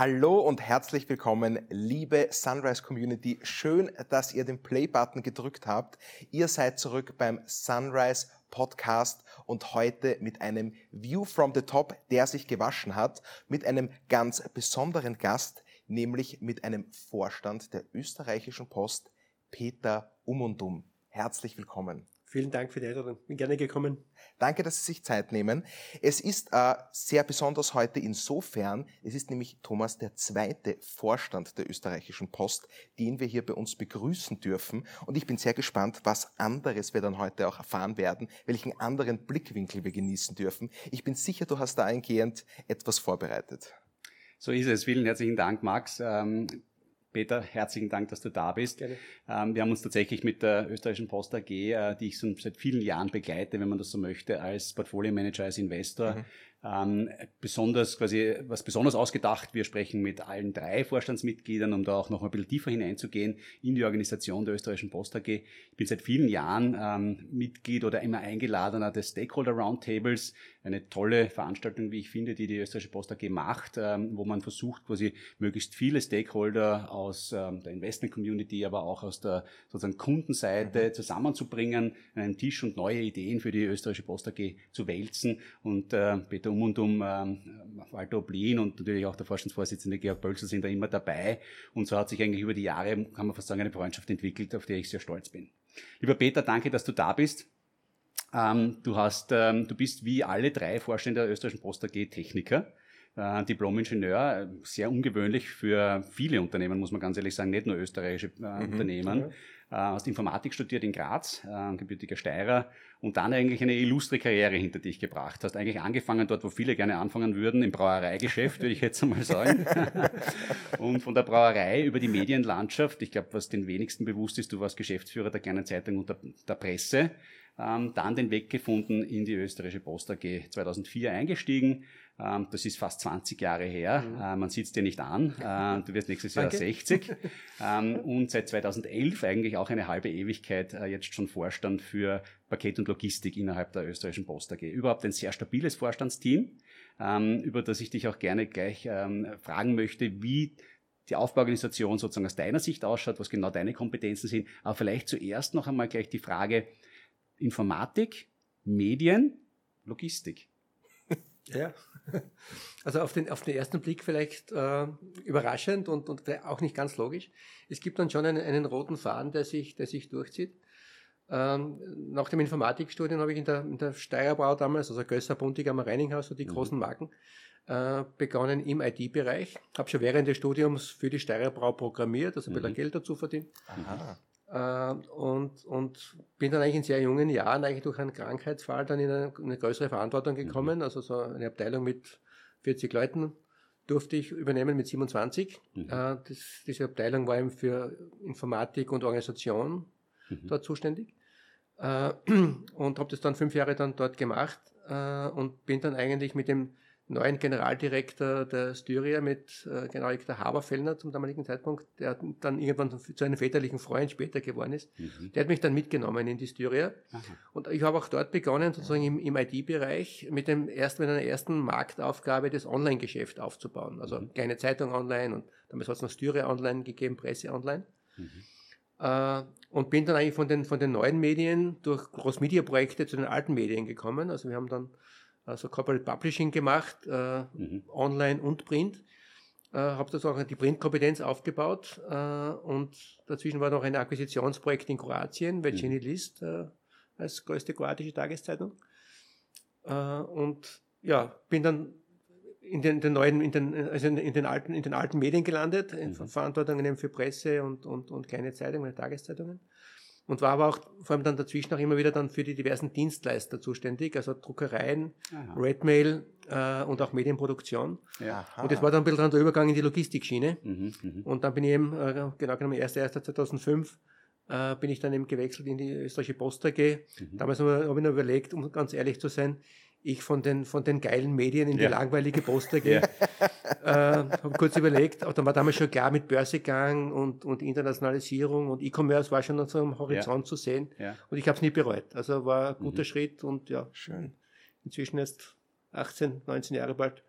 Hallo und herzlich willkommen, liebe Sunrise Community. Schön, dass ihr den Play-Button gedrückt habt. Ihr seid zurück beim Sunrise Podcast und heute mit einem View from the Top, der sich gewaschen hat, mit einem ganz besonderen Gast, nämlich mit einem Vorstand der österreichischen Post, Peter Umundum. Herzlich willkommen. Vielen Dank für die Einladung. Bin gerne gekommen. Danke, dass Sie sich Zeit nehmen. Es ist äh, sehr besonders heute insofern, es ist nämlich Thomas der zweite Vorstand der österreichischen Post, den wir hier bei uns begrüßen dürfen. Und ich bin sehr gespannt, was anderes wir dann heute auch erfahren werden, welchen anderen Blickwinkel wir genießen dürfen. Ich bin sicher, du hast da eingehend etwas vorbereitet. So ist es. Vielen herzlichen Dank, Max. Ähm, Peter, herzlichen Dank, dass du da bist. Ähm, wir haben uns tatsächlich mit der österreichischen Post AG, äh, die ich schon seit vielen Jahren begleite, wenn man das so möchte, als Portfolio Manager, als Investor, mhm ähm, besonders quasi was besonders ausgedacht. Wir sprechen mit allen drei Vorstandsmitgliedern, um da auch noch ein bisschen tiefer hineinzugehen in die Organisation der österreichischen Post AG. Ich bin seit vielen Jahren ähm, Mitglied oder immer eingeladener des Stakeholder Roundtables, eine tolle Veranstaltung, wie ich finde, die die österreichische Post AG macht, ähm, wo man versucht, quasi möglichst viele Stakeholder aus ähm, der Investment Community, aber auch aus der sozusagen Kundenseite mhm. zusammenzubringen, einen Tisch und neue Ideen für die österreichische Post AG zu wälzen. Und äh, Peter um und um ähm, Walter Oblin und natürlich auch der Vorstandsvorsitzende Georg Bölzer sind da immer dabei. Und so hat sich eigentlich über die Jahre, kann man fast sagen, eine Freundschaft entwickelt, auf die ich sehr stolz bin. Lieber Peter, danke, dass du da bist. Ähm, du, hast, ähm, du bist wie alle drei Vorstände der österreichischen Post AG Techniker. Äh, Diplom-Ingenieur, sehr ungewöhnlich für viele Unternehmen, muss man ganz ehrlich sagen, nicht nur österreichische äh, mhm, Unternehmen. Ja äh, hast Informatik studiert in Graz, äh, gebürtiger Steirer und dann eigentlich eine illustre Karriere hinter dich gebracht. Hast eigentlich angefangen dort, wo viele gerne anfangen würden, im Brauereigeschäft, würde ich jetzt einmal sagen. und von der Brauerei über die Medienlandschaft, ich glaube, was den wenigsten bewusst ist, du warst Geschäftsführer der kleinen Zeitung und der, der Presse, ähm, dann den Weg gefunden in die österreichische Post AG 2004 eingestiegen, das ist fast 20 Jahre her. Mhm. Äh, man sieht es dir nicht an. Äh, du wirst nächstes Jahr 60. Ähm, und seit 2011 eigentlich auch eine halbe Ewigkeit äh, jetzt schon Vorstand für Paket und Logistik innerhalb der österreichischen Post AG. Überhaupt ein sehr stabiles Vorstandsteam, ähm, über das ich dich auch gerne gleich fragen möchte, wie die Aufbauorganisation sozusagen aus deiner Sicht ausschaut, was genau deine Kompetenzen sind. Aber vielleicht zuerst noch einmal gleich die Frage Informatik, Medien, Logistik. Ja, also auf den, auf den ersten Blick vielleicht äh, überraschend und, und auch nicht ganz logisch. Es gibt dann schon einen, einen roten Faden, der sich, der sich durchzieht. Ähm, nach dem Informatikstudium habe ich in der, in der Steierbrau damals, also Gösser, Buntigammer, Reininghaus, so die mhm. großen Marken, äh, begonnen im IT-Bereich. Habe schon während des Studiums für die Steierbrau programmiert, also ein bisschen mhm. Geld dazu verdient. Aha. Äh, und, und bin dann eigentlich in sehr jungen Jahren eigentlich durch einen Krankheitsfall dann in eine, eine größere Verantwortung mhm. gekommen. Mhm. Also so eine Abteilung mit 40 Leuten durfte ich übernehmen mit 27. Mhm. Äh, das, diese Abteilung war eben für Informatik und Organisation mhm. dort zuständig. Äh, und habe das dann fünf Jahre dann dort gemacht und bin dann eigentlich mit dem neuen Generaldirektor der Styria mit äh, Generaldirektor Haberfellner zum damaligen Zeitpunkt, der dann irgendwann zu einem väterlichen Freund später geworden ist. Mhm. Der hat mich dann mitgenommen in die Styria. Aha. Und ich habe auch dort begonnen, sozusagen im, im IT-Bereich, mit dem ersten, mit einer ersten Marktaufgabe das Online-Geschäft aufzubauen. Also mhm. kleine Zeitung online und damals hat es noch Styria online gegeben, Presse online. Mhm. Äh, und bin dann eigentlich von den, von den neuen Medien durch Groß-Media-Projekte zu den alten Medien gekommen. Also wir haben dann also Corporate Publishing gemacht, äh, mhm. online und Print. Äh, habe das auch die Printkompetenz aufgebaut äh, und dazwischen war noch ein Akquisitionsprojekt in Kroatien, Vecini mhm. List äh, als größte kroatische Tageszeitung. Äh, und ja, bin dann in den, den neuen, in den, also in, in, den alten, in den alten Medien gelandet, in mhm. Verantwortungen für Presse und, und, und kleine Zeitungen, Tageszeitungen und war aber auch vor allem dann dazwischen auch immer wieder dann für die diversen Dienstleister zuständig, also Druckereien, Aha. Redmail äh, und auch Medienproduktion. Ja. Und das war dann ein bisschen dann der Übergang in die Logistikschiene. Mhm, mh. Und dann bin ich eben, äh, genau genommen 1.1.2005, äh, bin ich dann eben gewechselt in die österreichische Post AG. Mhm. Damals habe ich nur überlegt, um ganz ehrlich zu sein, ich von den, von den geilen Medien in die ja. langweilige Poster gehe. Ja. Äh, habe kurz überlegt, aber dann war damals schon klar mit Börsegang und, und Internationalisierung und E-Commerce war schon noch so am Horizont ja. zu sehen. Und ich habe es nie bereut. Also war ein guter mhm. Schritt und ja, schön. Inzwischen jetzt 18, 19 Jahre bald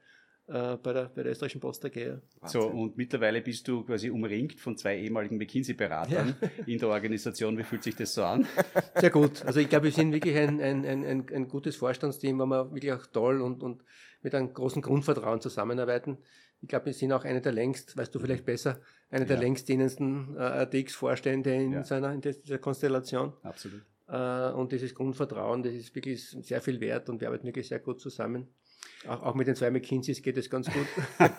äh, bei, der, bei der österreichischen Post AG. So, und mittlerweile bist du quasi umringt von zwei ehemaligen McKinsey-Beratern ja. in der Organisation. Wie fühlt sich das so an? Sehr gut. Also ich glaube, wir sind wirklich ein, ein, ein, ein, gutes Vorstandsteam, wo wir wirklich auch toll und, und mit einem großen Grundvertrauen zusammenarbeiten. Ich glaube, wir sind auch einer der längst, weißt du vielleicht besser, einer der ja. längst dienendsten äh, RTX-Vorstände in, ja. seiner, in dieser Konstellation. Absolut. Äh, und dieses Grundvertrauen, das ist wirklich sehr viel wert und wir arbeiten wirklich sehr gut zusammen. Auch, auch mit den zwei McKinseys geht es ganz gut.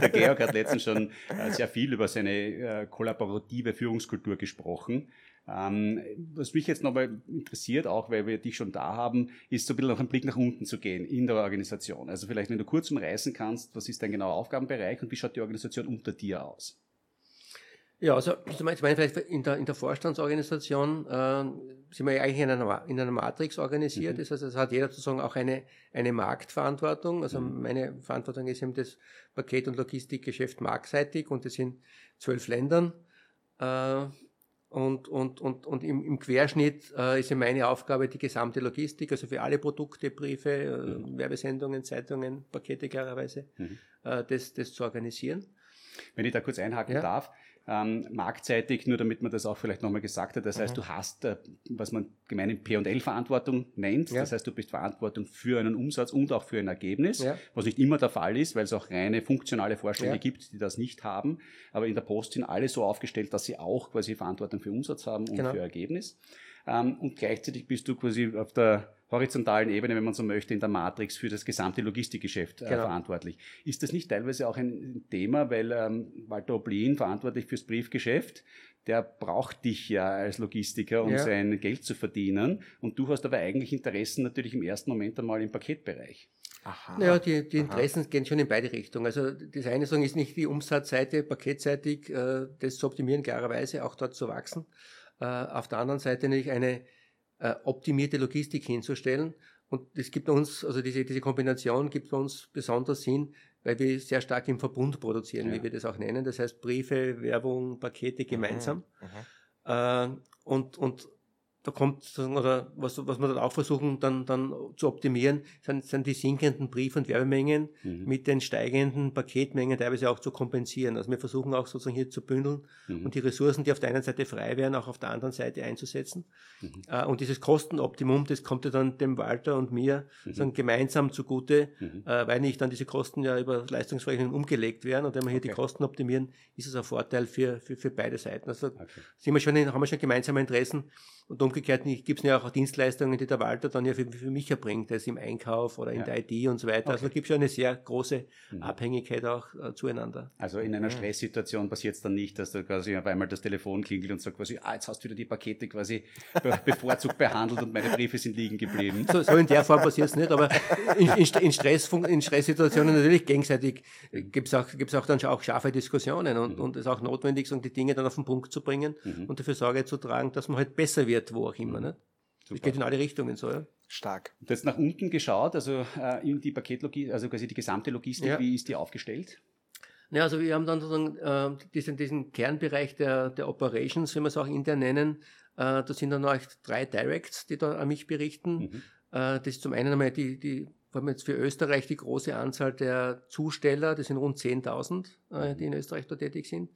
Der Georg hat letztens schon äh, sehr viel über seine äh, kollaborative Führungskultur gesprochen. Ähm, was mich jetzt nochmal interessiert, auch weil wir dich schon da haben, ist so ein bisschen noch einen Blick nach unten zu gehen in der Organisation. Also vielleicht, wenn du kurz umreißen kannst, was ist dein genauer Aufgabenbereich und wie schaut die Organisation unter dir aus? Ja, also ich meine vielleicht in der, in der Vorstandsorganisation äh, sind wir ja eigentlich in einer, in einer Matrix organisiert. Mhm. Das heißt, es hat jeder sozusagen auch eine, eine Marktverantwortung. Also mhm. meine Verantwortung ist eben das Paket- und Logistikgeschäft marktseitig und das sind zwölf Ländern. Äh, und, und, und, und im, im Querschnitt äh, ist ja meine Aufgabe die gesamte Logistik, also für alle Produkte, Briefe, äh, mhm. Werbesendungen, Zeitungen, Pakete klarerweise, mhm. äh, das, das zu organisieren. Wenn ich da kurz einhaken ja. darf, ähm, marktseitig, nur damit man das auch vielleicht nochmal gesagt hat. Das mhm. heißt, du hast, äh, was man gemein P&L-Verantwortung nennt. Ja. Das heißt, du bist Verantwortung für einen Umsatz und auch für ein Ergebnis, ja. was nicht immer der Fall ist, weil es auch reine funktionale Vorstände ja. gibt, die das nicht haben. Aber in der Post sind alle so aufgestellt, dass sie auch quasi Verantwortung für Umsatz haben und genau. für Ergebnis. Ähm, und gleichzeitig bist du quasi auf der horizontalen Ebene, wenn man so möchte, in der Matrix für das gesamte Logistikgeschäft äh, genau. verantwortlich. Ist das nicht teilweise auch ein Thema, weil ähm, Walter Oblin, verantwortlich fürs Briefgeschäft, der braucht dich ja als Logistiker, um ja. sein Geld zu verdienen. Und du hast aber eigentlich Interessen natürlich im ersten Moment einmal im Paketbereich. Aha. Naja, die, die Interessen Aha. gehen schon in beide Richtungen. Also das eine sagen ist nicht die Umsatzseite, paketseitig, äh, das zu optimieren, klarerweise, auch dort zu wachsen. Äh, auf der anderen Seite natürlich eine äh, optimierte Logistik hinzustellen. Und es gibt uns, also diese, diese Kombination gibt uns besonders Sinn, weil wir sehr stark im Verbund produzieren, ja. wie wir das auch nennen. Das heißt Briefe, Werbung, Pakete gemeinsam. Mhm. Mhm. Äh, und, und da kommt, oder was, was wir dann auch versuchen, dann, dann zu optimieren, sind, sind die sinkenden Brief- und Werbemengen mhm. mit den steigenden Paketmengen teilweise auch zu kompensieren. Also wir versuchen auch sozusagen hier zu bündeln mhm. und die Ressourcen, die auf der einen Seite frei wären, auch auf der anderen Seite einzusetzen. Mhm. Äh, und dieses Kostenoptimum, das kommt ja dann dem Walter und mir mhm. gemeinsam zugute, mhm. äh, weil nicht dann diese Kosten ja über Leistungsverrechnungen umgelegt werden. Und wenn wir hier okay. die Kosten optimieren, ist es ein Vorteil für, für, für beide Seiten. Also okay. sind wir schon in, haben wir schon gemeinsame Interessen und umgekehrt gibt es ja auch Dienstleistungen, die der Walter dann ja für, für mich erbringt, das im Einkauf oder in ja. der IT und so weiter. Also okay. Also gibt es ja eine sehr große mhm. Abhängigkeit auch äh, zueinander. Also in einer Stresssituation passiert es dann nicht, dass da quasi auf einmal das Telefon klingelt und sagt quasi, ah, jetzt hast du wieder die Pakete quasi bevorzugt behandelt und meine Briefe sind liegen geblieben. So, so in der Form passiert es nicht, aber in, in, in, Stress, in Stresssituationen natürlich gegenseitig gibt es auch, gibt's auch dann auch scharfe Diskussionen und, mhm. es ist auch notwendig, um die Dinge dann auf den Punkt zu bringen mhm. und dafür Sorge zu tragen, dass man halt besser wird wird, wo auch immer. Mhm. Nicht? Es geht in alle Richtungen so. Ja? Stark. Du hast nach unten geschaut, also äh, in die Paketlogistik, also quasi die gesamte Logistik, ja. wie ist die aufgestellt? Ja, also wir haben dann sozusagen äh, diesen, diesen Kernbereich der, der Operations, wie wir es auch intern nennen. Äh, da sind dann noch drei Directs, die da an mich berichten. Mhm. Äh, das ist zum einen einmal die, die, vor allem jetzt für Österreich die große Anzahl der Zusteller, das sind rund 10.000, äh, die in Österreich da tätig sind.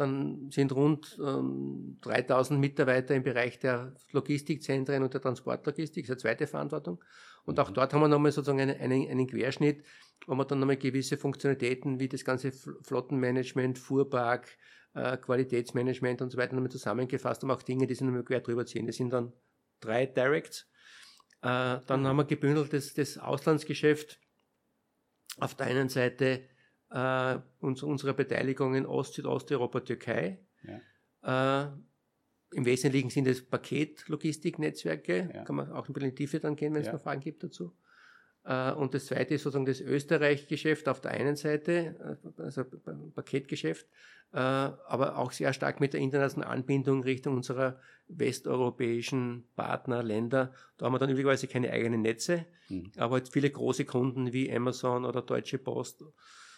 Dann sind rund ähm, 3000 Mitarbeiter im Bereich der Logistikzentren und der Transportlogistik, das ist eine zweite Verantwortung. Und auch mhm. dort haben wir nochmal sozusagen einen, einen, einen Querschnitt, wo wir dann nochmal gewisse Funktionalitäten wie das ganze Flottenmanagement, Fuhrpark, äh, Qualitätsmanagement und so weiter nochmal zusammengefasst haben, auch Dinge, die sind nochmal quer drüber ziehen. Das sind dann drei Directs. Äh, dann mhm. haben wir gebündelt das, das Auslandsgeschäft. Auf der einen Seite äh, uns, unserer Beteiligung in Ost-, Südosteuropa, Türkei. Ja. Äh, Im Wesentlichen sind es Paketlogistiknetzwerke, ja. kann man auch ein bisschen in die Tiefe dann gehen, wenn es ja. noch Fragen gibt dazu. Äh, und das zweite ist sozusagen das Österreich-Geschäft auf der einen Seite, äh, also Paketgeschäft, äh, aber auch sehr stark mit der internationalen Anbindung Richtung unserer westeuropäischen Partnerländer. Da haben wir dann üblicherweise keine eigenen Netze, mhm. aber viele große Kunden wie Amazon oder Deutsche Post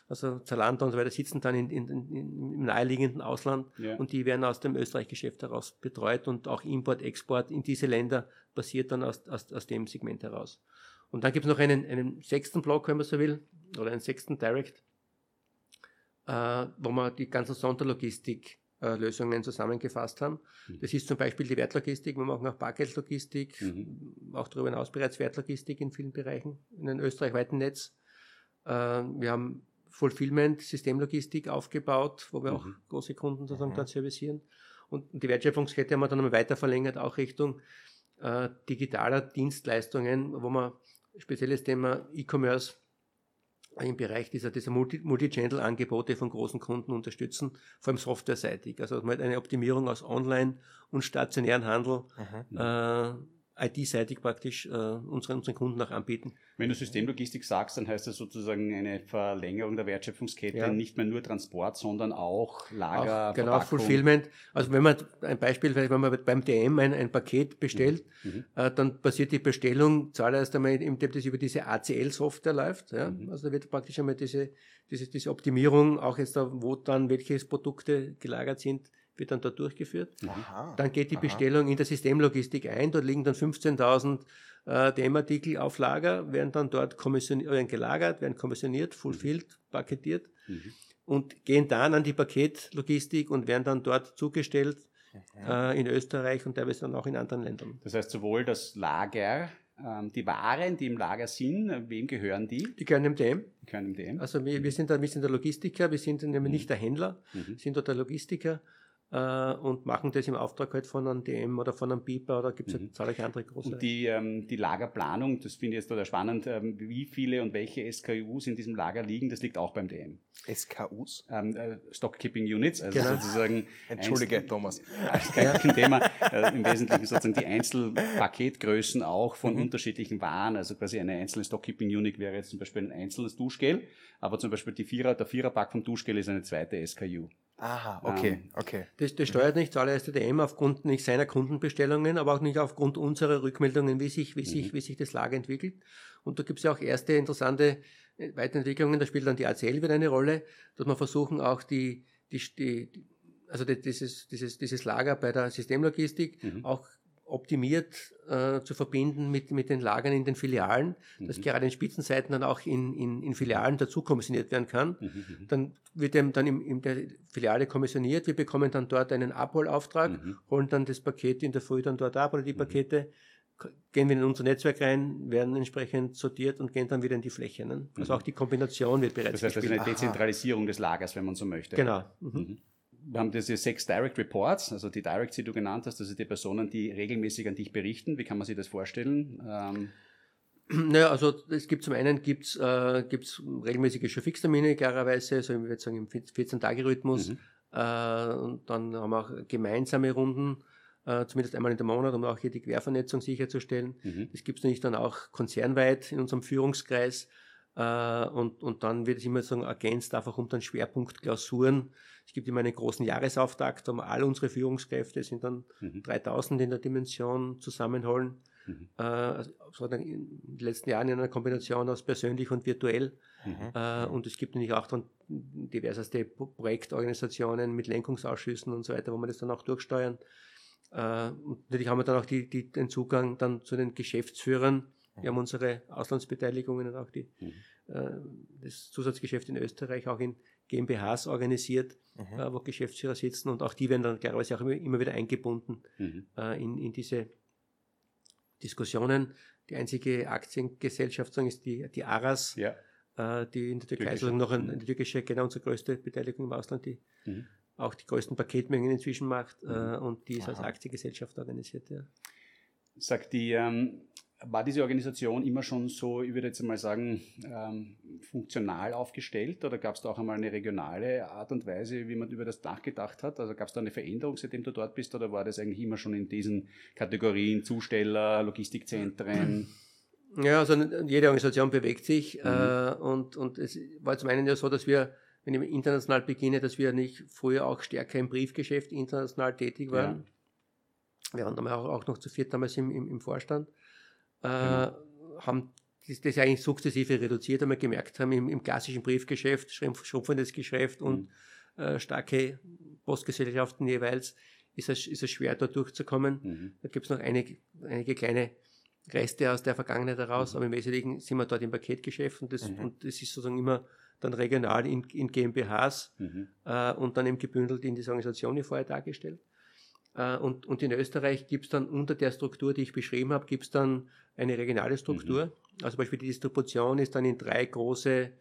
also Zalando und so weiter sitzen dann in, in, in, im naheliegenden Ausland ja. und die werden aus dem Österreich-Geschäft heraus betreut und auch Import, Export in diese Länder passiert dann aus, aus, aus dem Segment heraus. Und dann gibt es noch einen, einen sechsten Block, wenn man so will, oder einen sechsten Direct, äh, wo wir die ganzen Sonderlogistik-Lösungen zusammengefasst haben. Mhm. Das ist zum Beispiel die Wertlogistik. Wir machen auch Bargeldlogistik, mhm. auch darüber hinaus bereits Wertlogistik in vielen Bereichen, in einem österreichweiten Netz. Äh, wir haben Fulfillment, Systemlogistik aufgebaut, wo wir mhm. auch große Kunden sozusagen mhm. dort servicieren. Und die Wertschöpfungskette haben wir dann nochmal weiter verlängert, auch Richtung äh, digitaler Dienstleistungen, wo man spezielles Thema E-Commerce im Bereich dieser, dieser Multi-Channel-Angebote von großen Kunden unterstützen, vor allem softwareseitig. Also eine Optimierung aus Online- und stationären Handel mhm. äh, IT-seitig praktisch äh, unseren, unseren Kunden auch anbieten. Wenn du Systemlogistik sagst, dann heißt das sozusagen eine Verlängerung der Wertschöpfungskette, ja. nicht mehr nur Transport, sondern auch Lager, auch, Genau, Verpackung. Fulfillment. Also wenn man ein Beispiel, wenn man beim DM ein, ein Paket bestellt, mhm. mhm. äh, dann passiert die Bestellung zuallererst einmal, indem das über diese ACL-Software läuft. Ja? Mhm. Also da wird praktisch einmal diese, diese, diese Optimierung, auch jetzt da, wo dann welche Produkte gelagert sind, wird dann dort durchgeführt. Aha, dann geht die aha. Bestellung in der Systemlogistik ein, dort liegen dann 15.000 äh, DM-Artikel auf Lager, werden dann dort werden gelagert, werden kommissioniert, fulfilled, mhm. paketiert mhm. und gehen dann an die Paketlogistik und werden dann dort zugestellt äh, in Österreich und teilweise dann auch in anderen Ländern. Das heißt sowohl das Lager, ähm, die Waren, die im Lager sind, wem gehören die? Die gehören dem DM. Die gehören dem DM. Also wir, wir, sind da, wir sind der Logistiker, wir sind nämlich mhm. nicht der Händler, mhm. sind dort der Logistiker äh, und machen das im Auftrag halt von einem DM oder von einem Piper oder gibt es mhm. zahlreiche andere große. Und die, ähm, die Lagerplanung, das finde ich jetzt total spannend, ähm, wie viele und welche SKUs in diesem Lager liegen, das liegt auch beim DM. SKUs? Ähm, äh, Stockkeeping Units, also genau. sozusagen. Entschuldige, Einzel Thomas. Kein, kein Thema. Äh, Im Wesentlichen sozusagen die Einzelpaketgrößen auch von mhm. unterschiedlichen Waren. Also quasi eine einzelne Stockkeeping Unit wäre jetzt zum Beispiel ein einzelnes Duschgel, aber zum Beispiel die Vierer, der Viererpack vom Duschgel ist eine zweite SKU. Aha, okay, ähm, okay. Das, das steuert nicht zuallererst der DM aufgrund nicht seiner Kundenbestellungen, aber auch nicht aufgrund unserer Rückmeldungen, wie sich, wie mhm. sich, wie sich das Lager entwickelt. Und da gibt es ja auch erste interessante äh, Weiterentwicklungen, da spielt dann die ACL wieder eine Rolle, dass man versuchen auch die, die, die also dieses, dieses, dieses Lager bei der Systemlogistik mhm. auch optimiert äh, zu verbinden mit, mit den Lagern in den Filialen, mhm. dass gerade in Spitzenzeiten dann auch in, in, in Filialen dazu kommissioniert werden kann. Mhm. mhm. Dann wird dem dann in, in der Filiale kommissioniert. Wir bekommen dann dort einen Abholauftrag, mhm. holen dann das Paket in der Früh dann dort ab oder die mhm. Pakete gehen wir in unser Netzwerk rein, werden entsprechend sortiert und gehen dann wieder in die Fläche. Ne? Also mhm. auch die Kombination wird bereits Das heißt, das ist eine Dezentralisierung Aha. des Lagers, wenn man so möchte. Genau. Wir haben diese sechs Direct Reports, also die Directs, die du genannt hast, also die Personen, die regelmäßig an dich berichten. Wie kann man sich das vorstellen? Ähm naja, also es gibt zum einen gibt's, äh, gibt's regelmäßige Showfix-Termine, klarerweise, also ich würde sagen im 14-Tage-Rhythmus. Mhm. Äh, und dann haben wir auch gemeinsame Runden, äh, zumindest einmal in der Monat, um auch hier die Quervernetzung sicherzustellen. Mhm. Das gibt es natürlich dann auch konzernweit in unserem Führungskreis. Äh, und, und dann wird es immer so ergänzt, einfach um dann Schwerpunktklausuren. Es gibt immer einen großen Jahresauftakt, um all unsere Führungskräfte sind dann mhm. 3000 in der Dimension zusammenholen. Mhm. Äh, also in den letzten Jahren in einer Kombination aus persönlich und virtuell. Mhm. Äh, und es gibt natürlich auch dann diverseste Projektorganisationen mit Lenkungsausschüssen und so weiter, wo wir das dann auch durchsteuern. Äh, und natürlich haben wir dann auch die, die, den Zugang dann zu den Geschäftsführern, wir haben unsere Auslandsbeteiligungen und auch die, mhm. äh, das Zusatzgeschäft in Österreich auch in GmbHs organisiert, mhm. äh, wo Geschäftsführer sitzen und auch die werden dann klarerweise auch immer, immer wieder eingebunden mhm. äh, in, in diese Diskussionen. Die einzige Aktiengesellschaft sagen, ist die, die ARAS, ja. äh, die in der Türkei sozusagen noch eine, eine türkische, genau unsere größte Beteiligung im Ausland, die mhm. auch die größten Paketmengen inzwischen macht äh, mhm. und die ist Aha. als Aktiengesellschaft organisiert. Ja. Sagt die, ähm, war diese Organisation immer schon so, ich würde jetzt mal sagen, ähm, funktional aufgestellt oder gab es da auch einmal eine regionale Art und Weise, wie man über das nachgedacht hat? Also gab es da eine Veränderung, seitdem du dort bist oder war das eigentlich immer schon in diesen Kategorien Zusteller, Logistikzentren? Ja, also jede Organisation bewegt sich mhm. äh, und, und es war zum einen ja so, dass wir, wenn ich international beginne, dass wir nicht früher auch stärker im Briefgeschäft international tätig waren. Ja. Wir waren damals auch, auch noch zu viert damals im, im, im Vorstand äh, haben das, das eigentlich sukzessive reduziert, weil wir gemerkt haben, im, im klassischen Briefgeschäft, schrumpfendes Geschäft und mhm. äh, starke Postgesellschaften jeweils, ist es, ist es schwer, da durchzukommen. Mhm. Da gibt es noch einige, einige kleine Reste aus der Vergangenheit heraus, mhm. aber im Wesentlichen sind wir dort im Paketgeschäft und das, mhm. und das ist sozusagen immer dann regional in, in GmbHs mhm. äh, und dann eben gebündelt in diese Organisation, wie vorher dargestellt. Äh, und, und in Österreich gibt es dann unter der Struktur, die ich beschrieben habe, gibt es dann eine regionale Struktur. Mhm. Also zum Beispiel die Distribution ist dann in drei große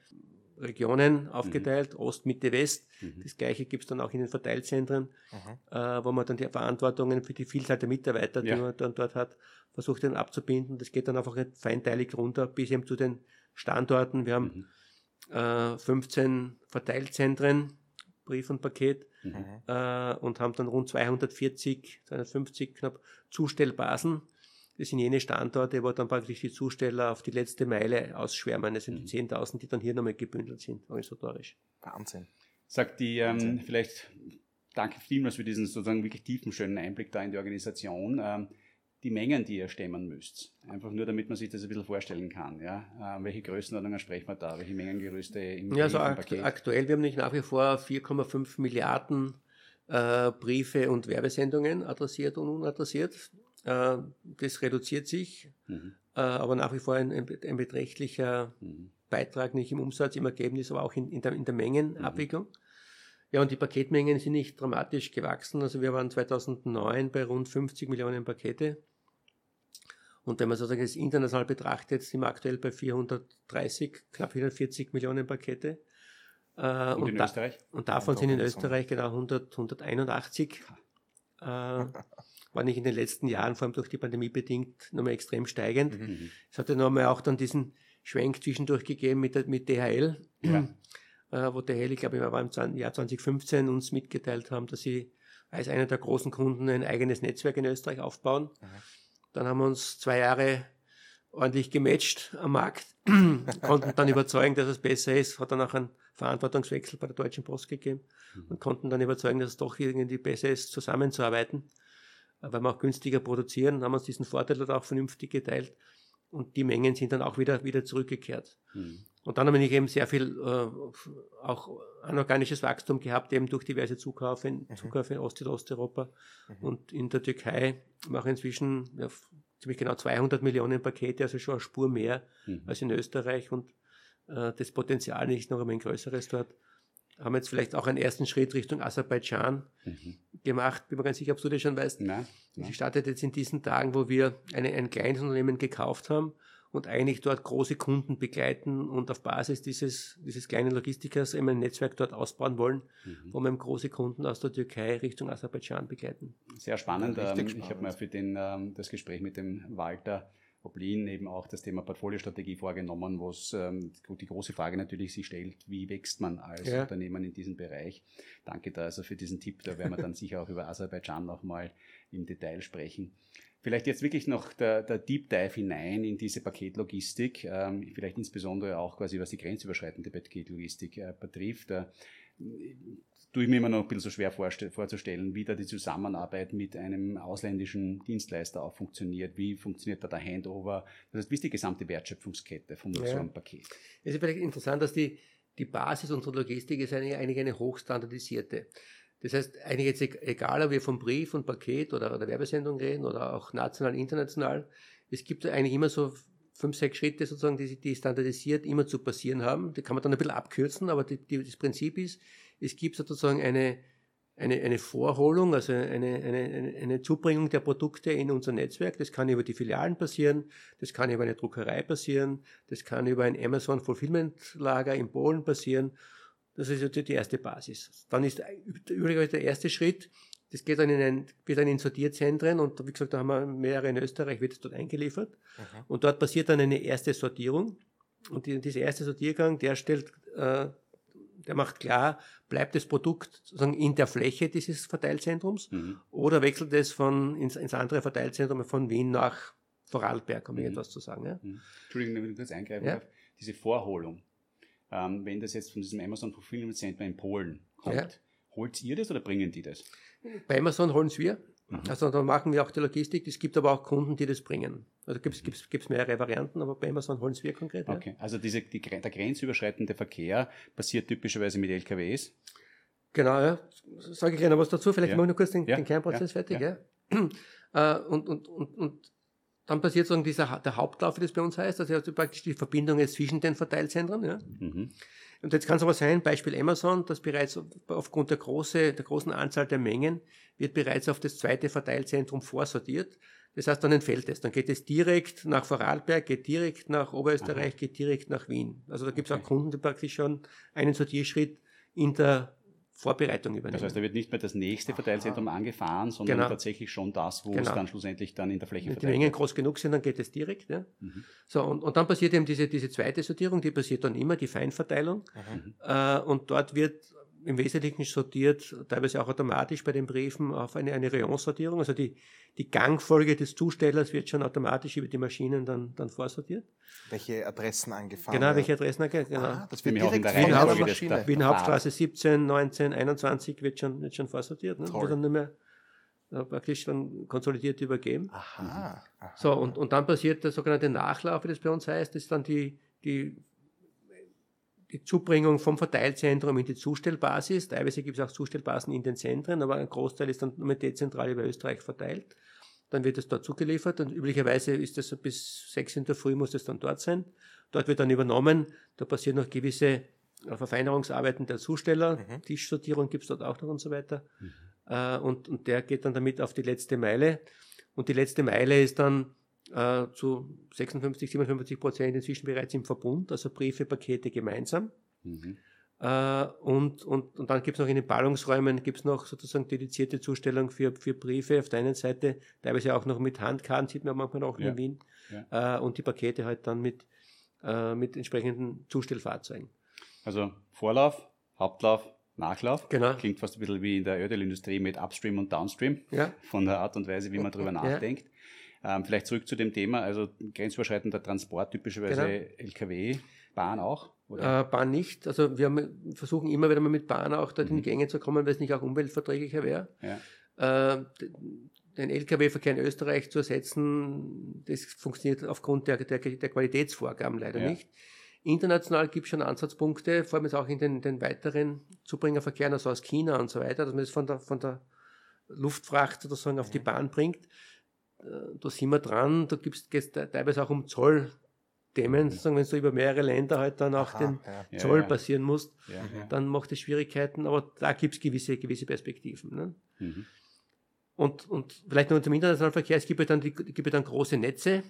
Regionen aufgeteilt, mhm. Ost, Mitte, West. Mhm. Das gleiche gibt es dann auch in den Verteilzentren, mhm. äh, wo man dann die Verantwortungen für die Vielzahl der Mitarbeiter, die ja. man dann dort hat, versucht dann abzubinden. Das geht dann einfach feinteilig runter bis eben zu den Standorten. Wir haben mhm. äh, 15 Verteilzentren, Brief und Paket, mhm. äh, und haben dann rund 240, 250 knapp Zustellbasen das sind jene Standorte, wo dann praktisch die Zusteller auf die letzte Meile ausschwärmen. Das sind die 10.000, mhm. die dann hier nochmal gebündelt sind, organisatorisch. Wahnsinn. Sagt die, ähm, vielleicht, danke vielmals für diesen sozusagen wirklich tiefen, schönen Einblick da in die Organisation. Ähm, die Mengen, die ihr stemmen müsst. Einfach nur, damit man sich das ein bisschen vorstellen kann. Ja? Äh, welche Größenordnungen sprechen wir da? Welche Mengengerüste im Ja, also akt aktuell, wir haben nicht nach wie vor 4,5 Milliarden äh, Briefe und Werbesendungen adressiert und unadressiert. Äh, das reduziert sich, mhm. Äh, aber nach wie vor ein, ein beträchtlicher mhm. Beitrag, nicht im Umsatz, im Ergebnis, aber auch in, in, der, in der, Mengenabwicklung. Mhm. Ja, und die Paketmengen sind nicht dramatisch gewachsen. Also wir waren 2009 bei rund 50 Millionen Pakete. Und wenn man sozusagen das international betrachtet, sind wir aktuell bei 430, knapp 440 Millionen Pakete. Äh, und, und in da, Österreich? Und davon sind in Österreich genau 100, 181. Äh, war nicht in den letzten Jahren, vor allem durch die Pandemie bedingt, nochmal extrem steigend. Mhm. mhm. Es hat ja nochmal auch dann diesen Schwenk zwischendurch gegeben mit, mit DHL, ja. äh, wo DHL, ich glaube, ich war im Jahr 2015 uns mitgeteilt haben, dass sie als einer der großen Kunden ein eigenes Netzwerk in Österreich aufbauen. Mhm. Dann haben wir uns zwei Jahre ordentlich gematcht am Markt, konnten dann überzeugen, dass es besser ist, hat dann auch einen Verantwortungswechsel bei der Deutschen Post gegeben mhm. und konnten dann überzeugen, dass es doch irgendwie besser ist, zusammenzuarbeiten. Weil wir auch günstiger produzieren, haben uns diesen Vorteil dort auch vernünftig geteilt und die Mengen sind dann auch wieder, wieder zurückgekehrt. Mhm. Und dann haben wir eben sehr viel äh, auch anorganisches Wachstum gehabt, eben durch diverse Zukäufe in, mhm. Zukäufe in Ost- und Osteuropa. Mhm. Und in der Türkei machen inzwischen ja, ziemlich genau 200 Millionen Pakete, also schon eine Spur mehr mhm. als in Österreich. Und äh, das Potenzial ist noch einmal ein größeres dort haben jetzt vielleicht auch einen ersten Schritt Richtung Aserbaidschan mhm. gemacht. Bin mir ganz sicher, ob du das schon weißt. Nein, nein. Sie startet jetzt in diesen Tagen, wo wir eine, ein kleines Unternehmen gekauft haben und eigentlich dort große Kunden begleiten und auf Basis dieses, dieses kleinen Logistikers eben ein Netzwerk dort ausbauen wollen, mhm. wo wir große Kunden aus der Türkei Richtung Aserbaidschan begleiten. Sehr spannend. Ja, ähm, spannend. Ich habe mir für den, ähm, das Gespräch mit dem Walter Oblin eben auch das Thema Portfoliostrategie vorgenommen, wo es ähm, die große Frage natürlich sich stellt, wie wächst man als ja. Unternehmen in diesem Bereich. Danke da also für diesen Tipp, da werden wir dann sicher auch über Aserbaidschan nochmal im Detail sprechen. Vielleicht jetzt wirklich noch der, der Deep Dive hinein in diese Paketlogistik, ähm, vielleicht insbesondere auch quasi was die grenzüberschreitende Paketlogistik äh, betrifft. Äh, tue ich mir immer noch ein bisschen so schwer vorzustellen, wie da die Zusammenarbeit mit einem ausländischen Dienstleister auch funktioniert. Wie funktioniert da der Handover? Das heißt, wie ist die gesamte Wertschöpfungskette von ja. so einem Paket? Es ist vielleicht interessant, dass die, die Basis unserer Logistik ist eigentlich, eigentlich eine hochstandardisierte. Das heißt, eigentlich jetzt egal, ob wir vom Brief und Paket oder der Werbesendung reden oder auch national, international, es gibt eigentlich immer so fünf, sechs Schritte sozusagen, die, die standardisiert immer zu passieren haben. Die kann man dann ein bisschen abkürzen, aber die, die, das Prinzip ist, es gibt sozusagen eine, eine, eine Vorholung, also eine, eine, eine Zubringung der Produkte in unser Netzwerk. Das kann über die Filialen passieren, das kann über eine Druckerei passieren, das kann über ein Amazon Fulfillment Lager in Polen passieren. Das ist die erste Basis. Dann ist übrigens der erste Schritt, das geht dann in ein, wird dann in Sortierzentren und wie gesagt, da haben wir mehrere in Österreich, wird es dort eingeliefert. Mhm. Und dort passiert dann eine erste Sortierung. Und die, dieser erste Sortiergang, der stellt äh, der macht klar, bleibt das Produkt sozusagen in der Fläche dieses Verteilzentrums mhm. oder wechselt es von ins, ins, andere Verteilzentrum von Wien nach Vorarlberg, um mhm. etwas zu sagen. Ja? Mhm. Entschuldigung, wenn ich kurz eingreifen ja? darf. Diese Vorholung, ähm, wenn das jetzt von diesem Amazon Fulfillment Center in Polen kommt, ja. holt ihr das oder bringen die das? Bei Amazon holen es wir. Mhm. Also da machen wir auch die Logistik. Es gibt aber auch Kunden, die das bringen. Also gibt es gibt's mehrere Varianten, aber bei Amazon holen es wir konkret. Ja. Okay, also diese, die, der grenzüberschreitende Verkehr passiert typischerweise mit LKWs? Genau, ja. Sage ich noch was dazu. Vielleicht ja. mache ich noch kurz den, ja. den Kernprozess fertig. Ja. Äh, und, und, und, und dann passiert sozusagen dieser, der Hauptlauf, wie das bei uns heißt, also praktisch die Verbindung jetzt zwischen den Verteilzentren. Ja. Mhm. Und jetzt kann es aber sein, Beispiel Amazon, dass bereits aufgrund der, große, der großen Anzahl der Mengen wird bereits auf das zweite Verteilzentrum vorsortiert. Das heißt, dann entfällt es. Dann geht es direkt nach Vorarlberg, geht direkt nach Oberösterreich, Aha. geht direkt nach Wien. Also da gibt es okay. auch Kunden, die praktisch schon einen Sortierschritt in der Vorbereitung übernehmen. Das heißt, da wird nicht mehr das nächste Verteilzentrum Aha. angefahren, sondern genau. tatsächlich schon das, wo genau. es dann schlussendlich dann in der Fläche Wenn die Mengen groß genug sind, dann geht es direkt. Ja? Mhm. So, und, und dann passiert eben diese, diese zweite Sortierung, die passiert dann immer, die Feinverteilung. Mhm. Äh, und dort wird im Wesentlichen sortiert, teilweise auch automatisch bei den Briefen auf eine, eine Rayonsortierung. Also die, die Gangfolge des Zustellers wird schon automatisch über die Maschinen dann, dann vorsortiert. Welche Adressen angefahren Genau, welche Adressen angefahren genau. Ah, das wird direkt in der Wien, Hauptstraße, Wien Hauptstraße 17, 19, 21 wird schon, wird schon vorsortiert. Ne? Wird dann nicht mehr äh, praktisch dann konsolidiert übergeben. Aha. Aha. So, und, und dann passiert der sogenannte Nachlauf, wie das bei uns heißt, das ist dann die, die die Zubringung vom Verteilzentrum in die Zustellbasis. Teilweise gibt es auch Zustellbasen in den Zentren, aber ein Großteil ist dann nur dezentral über Österreich verteilt. Dann wird es dort zugeliefert und üblicherweise ist das bis sechs in der Früh muss es dann dort sein. Dort wird dann übernommen. Da passieren noch gewisse äh, Verfeinerungsarbeiten der Zusteller. Mhm. Tischsortierung gibt es dort auch noch und so weiter. Mhm. Äh, und, und der geht dann damit auf die letzte Meile. Und die letzte Meile ist dann äh, zu 56, 57 Prozent inzwischen bereits im Verbund, also Briefe, Pakete gemeinsam. Mhm. Äh, und, und, und dann gibt es noch in den Ballungsräumen gibt es noch sozusagen dedizierte Zustellung für, für Briefe auf der einen Seite, teilweise auch noch mit Handkarten, sieht man manchmal auch ja. in Wien, ja. äh, und die Pakete halt dann mit, äh, mit entsprechenden Zustellfahrzeugen. Also Vorlauf, Hauptlauf, Nachlauf. Genau. Klingt fast ein bisschen wie in der Ölindustrie mit Upstream und Downstream, ja. von der Art und Weise, wie man darüber nachdenkt. Ähm, vielleicht zurück zu dem Thema, also grenzüberschreitender Transport, typischerweise genau. Lkw, Bahn auch? Äh, Bahn nicht. Also wir haben, versuchen immer wieder mal mit Bahn auch dort mhm. in die. Gänge zu kommen, weil es nicht auch umweltverträglicher wäre. Ja. Äh, den Lkw-Verkehr in Österreich zu ersetzen, das funktioniert aufgrund der, der, der Qualitätsvorgaben leider ja. nicht. International gibt es schon Ansatzpunkte, vor allem jetzt auch in den, den weiteren Zubringerverkehren, also aus China und so weiter, dass man das von der, von der Luftfracht sozusagen auf die Bahn bringt. Äh, da sind wir dran, da gibt es teilweise auch um Zollthemen, mhm. wenn du über mehrere Länder halt dann auch Aha, den ja. Zoll ja, ja. passieren musst, dann macht es Schwierigkeiten, aber da gibt es gewisse, gewisse Perspektiven. Ne? Mhm. Und, und vielleicht noch zum internationalen Verkehr, es gibt ja dann, die, gibt ja dann große Netze,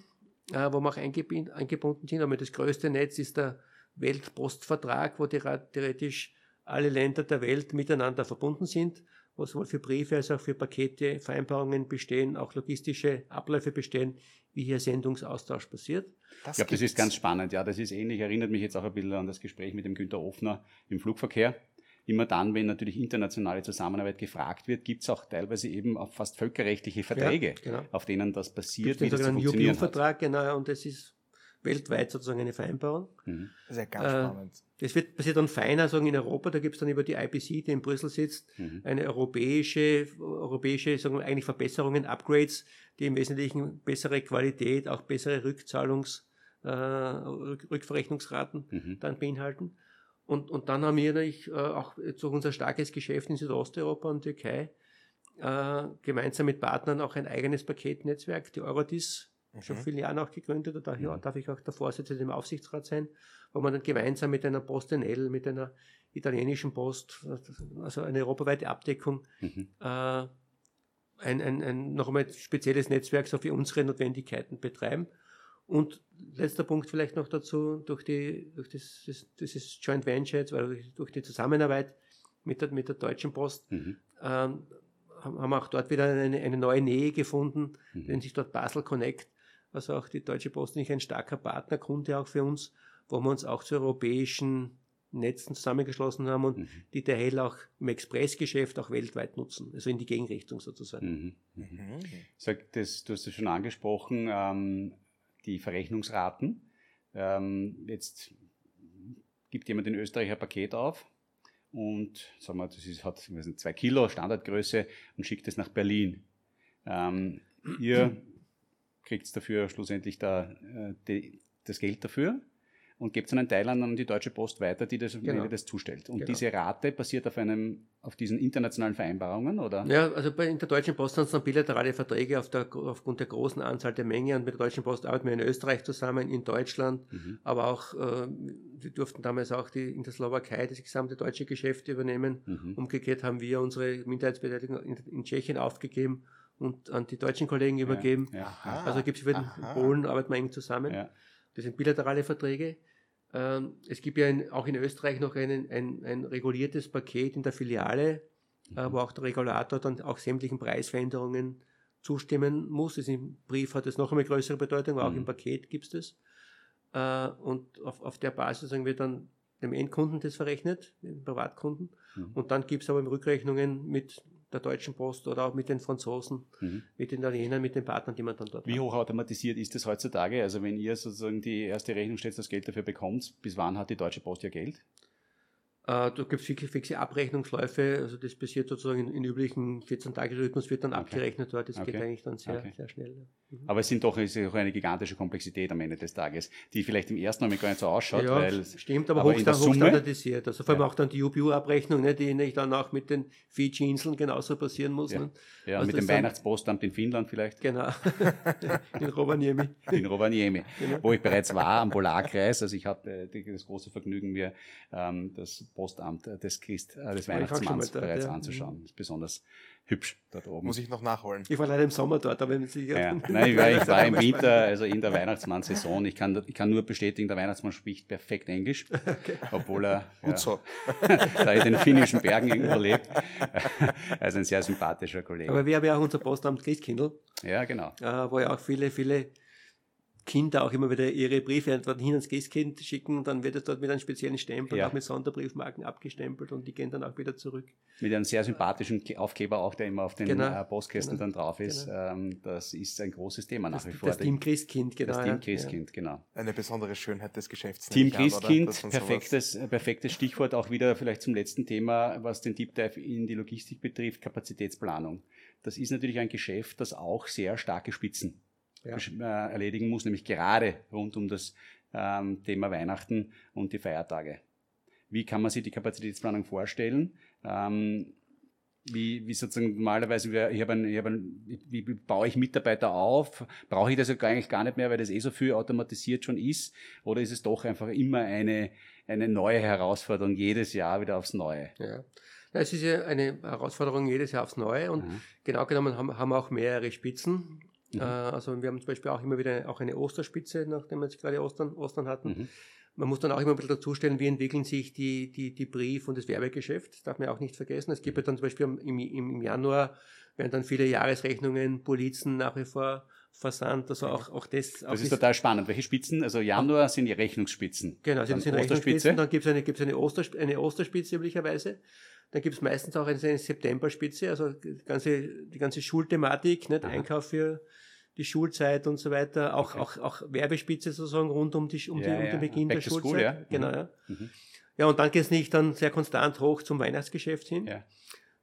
äh, wo wir auch eingebunden sind, aber das größte Netz ist der Weltpostvertrag, wo theoretisch alle Länder der Welt miteinander verbunden sind wo sowohl für Briefe als auch für Pakete Vereinbarungen bestehen, auch logistische Abläufe bestehen, wie hier Sendungsaustausch passiert. Das ich glaube, das ist ganz spannend. Ja, das ist ähnlich, erinnert mich jetzt auch ein bisschen an das Gespräch mit dem Günter Offner im Flugverkehr. Immer dann, wenn natürlich internationale Zusammenarbeit gefragt wird, gibt es auch teilweise eben auch fast völkerrechtliche Verträge, ja, genau. auf denen das passiert, wie das zu funktionieren vertrag genau, und das ist weltweit sozusagen eine Vereinbarung. Mhm. Das ist ja ganz äh, spannend. Das wird passiert dann feiner sagen in Europa, da gibt es dann über die IPC, die in Brüssel sitzt, mhm. eine europäische, europäische sagen wir, eigentlich Verbesserungen, Upgrades, die im Wesentlichen bessere Qualität, auch bessere Rückzahlungs, äh, Rückverrechnungsraten mhm. dann beinhalten. Und, und dann haben wir natürlich äh, auch so unser starkes Geschäft in Südosteuropa und Türkei äh, gemeinsam mit Partnern auch ein eigenes Paketnetzwerk, die Eurodis, mhm. schon viele Jahre auch gegründet, und daher mhm. darf ich auch der Vorsitzende im Aufsichtsrat sein, wo man dann gemeinsam mit einer Post NL, mit einer italienischen Post, also eine europaweite Abdeckung, mhm. äh, ein, ein, ein noch einmal spezielles Netzwerk so für unsere Notwendigkeiten betreiben. Und letzter Punkt vielleicht noch dazu, durch, die, durch das, das, dieses Joint Venture, jetzt, weil durch die Zusammenarbeit mit der, mit der Deutschen Post, mhm. ähm, haben wir auch dort wieder eine, eine neue Nähe gefunden, mhm. nennt sich dort Basel Connect, also auch die Deutsche Post nicht ein starker Partnerkunde auch für uns, wo wir uns auch zu europäischen Netzen zusammengeschlossen haben und mhm. die der Hell auch im Expressgeschäft auch weltweit nutzen, also in die Gegenrichtung sozusagen. Mhm. Mhm. Sag, das, du hast es schon angesprochen, ähm, die Verrechnungsraten. Ähm, jetzt gibt jemand in Österreich ein Paket auf und sagen wir, das ist, hat nicht, zwei Kilo Standardgröße und schickt es nach Berlin. Ähm, ihr kriegt dafür schlussendlich da, äh, die, das Geld dafür und gebt einen Teil an die Deutsche Post weiter, die das, Genau. das zustellt. Und Genau. diese Rate basiert auf einem, auf diesen internationalen Vereinbarungen, oder? Ja, also bei in der Deutschen Post sind es dann bilaterale Verträge auf der, aufgrund der großen Anzahl der Menge. Und mit der Deutschen Post arbeiten wir in Österreich zusammen, in Deutschland, Mhm. aber auch, äh, wir durften damals auch die, in der Slowakei das gesamte deutsche Geschäft übernehmen. Mhm. Umgekehrt haben wir unsere Minderheitsbeteiligung in, in Tschechien aufgegeben und an die deutschen Kollegen übergeben. Ja. Aha. Also gibt es für den Aha. Polen arbeiten wir eng zusammen. Ja. Das sind bilaterale Verträge. Ähm, es gibt ja in, auch in Österreich noch einen, ein, ein reguliertes Paket in der Filiale, äh, Mhm. wo auch der Regulator dann auch sämtlichen Preisveränderungen zustimmen muss. Das Im Brief hat es noch eine größere Bedeutung, aber auch Mhm. im Paket gibt es das. Äh, und auf, auf der Basis sagen wir dann dem Endkunden das verrechnet, dem Privatkunden. Mhm. Und dann gibt es aber Rückrechnungen mit der Deutschen Post oder auch mit den Franzosen, Mhm. mit den Italienern, mit den Partnern, die man dann dort Wie hat. hoch automatisiert ist das heutzutage? Also wenn ihr sozusagen die erste Rechnung stellt, das Geld dafür bekommt, bis wann hat die Deutsche Post ihr Geld? Äh, da gibt es fixe, Abrechnungsläufe, also das passiert sozusagen in, in üblichen 14-Tage-Rhythmus, wird dann Okay. abgerechnet dort, das geht Okay. eigentlich dann sehr, Okay. sehr schnell. Mhm. Aber es sind doch, es ist auch eine gigantische Komplexität am Ende des Tages, die vielleicht im ersten Moment gar nicht so ausschaut, ja, weil stimmt, aber, aber in der hochsta- Summe- hochstandardisiert. Also vor allem Ja. auch dann die UBU-Abrechnung, ne, die nicht dann auch mit den Fiji-Inseln genauso passieren muss. Ja. Ne? ja, Also mit dem Weihnachtspostamt in Finnland vielleicht, Genau. in Rovaniemi. in Rovaniemi, Genau. wo ich bereits war am Polarkreis. Also ich hatte äh, das große Vergnügen, mir ähm, das Postamt äh, des Christ, äh, des ich Weihnachtsmanns dort, bereits ja. anzuschauen. Das ist besonders hübsch dort oben. Muss ich noch nachholen. Ich war leider im Sommer dort, aber wenn Sie Ja, nein, ich war, ich war im Winter, also in der Weihnachtsmann-Saison. Ich kann, ich kann nur bestätigen, der Weihnachtsmann spricht perfekt Englisch, obwohl er Gut ja, so. da in den finnischen Bergen irgendwo lebt. Also ein sehr sympathischer Kollege. Aber wir haben ja auch unser Postamt Christkindl, ja, genau. äh, wo ja auch viele, viele Kinder auch immer wieder ihre Briefe hin ans Christkind schicken, dann wird es dort mit einem speziellen Stempel, Ja. auch mit Sonderbriefmarken abgestempelt und die gehen dann auch wieder zurück. Mit einem sehr sympathischen Aufkleber auch, der immer auf den Genau, äh, Postkästen genau, dann drauf ist. Ähm, das ist ein großes Thema nach Das, wie vor. das Team Christkind, genau. das Team ja. Christkind, genau. Eine besondere Schönheit des Geschäfts. Team an? Christkind, sowas- perfektes, äh, perfektes Stichwort auch wieder vielleicht zum letzten Thema, was den Deep Dive in die Logistik betrifft, Kapazitätsplanung. Das ist natürlich ein Geschäft, das auch sehr starke Spitzen Ja. äh, erledigen muss, nämlich gerade rund um das ähm, Thema Weihnachten und die Feiertage. Wie kann man sich die Kapazitätsplanung vorstellen? Ähm, wie, wie sozusagen normalerweise, ich habe ein, ich habe ein, wie, baue ich Mitarbeiter auf? Brauche ich das eigentlich gar nicht mehr, weil das eh so viel automatisiert schon ist? Oder ist es doch einfach immer eine, eine neue Herausforderung, jedes Jahr wieder aufs Neue? Ja. Es ist ja eine Herausforderung jedes Jahr aufs Neue und Mhm. genau genommen haben, haben wir auch mehrere Spitzen. Mhm. Äh, also wir haben zum Beispiel auch immer wieder auch eine Osterspitze, nachdem wir jetzt gerade Ostern, Ostern hatten. Mhm. Man muss dann auch immer ein bisschen dazustellen, wie entwickeln sich die, die, die Brief- und das Werbegeschäft. Das darf man auch nicht vergessen. Es gibt ja dann zum Beispiel im, im, im Januar, werden dann viele Jahresrechnungen, Polizen nach wie vor versandt. Also auch, auch das. auch Das ist total spannend. Welche Spitzen? Also Januar sind die Rechnungsspitzen. Genau, also Dann sind Osterspitze. Rechnungsspitzen, dann gibt es eine, gibt's eine, Ostersp eine Osterspitze üblicherweise. Dann gibt es meistens auch eine, eine Septemberspitze, also die ganze, die ganze Schulthematik, nicht? Aha. Einkauf für die Schulzeit und so weiter, auch, Okay. auch, auch Werbespitze sozusagen rund um, die, um, Ja, die, um ja. den Beginn Back der to school, Schulzeit. ja. Genau, Mhm. ja. Mhm. Ja, und dann geht es nicht dann sehr konstant hoch zum Weihnachtsgeschäft hin. Ja.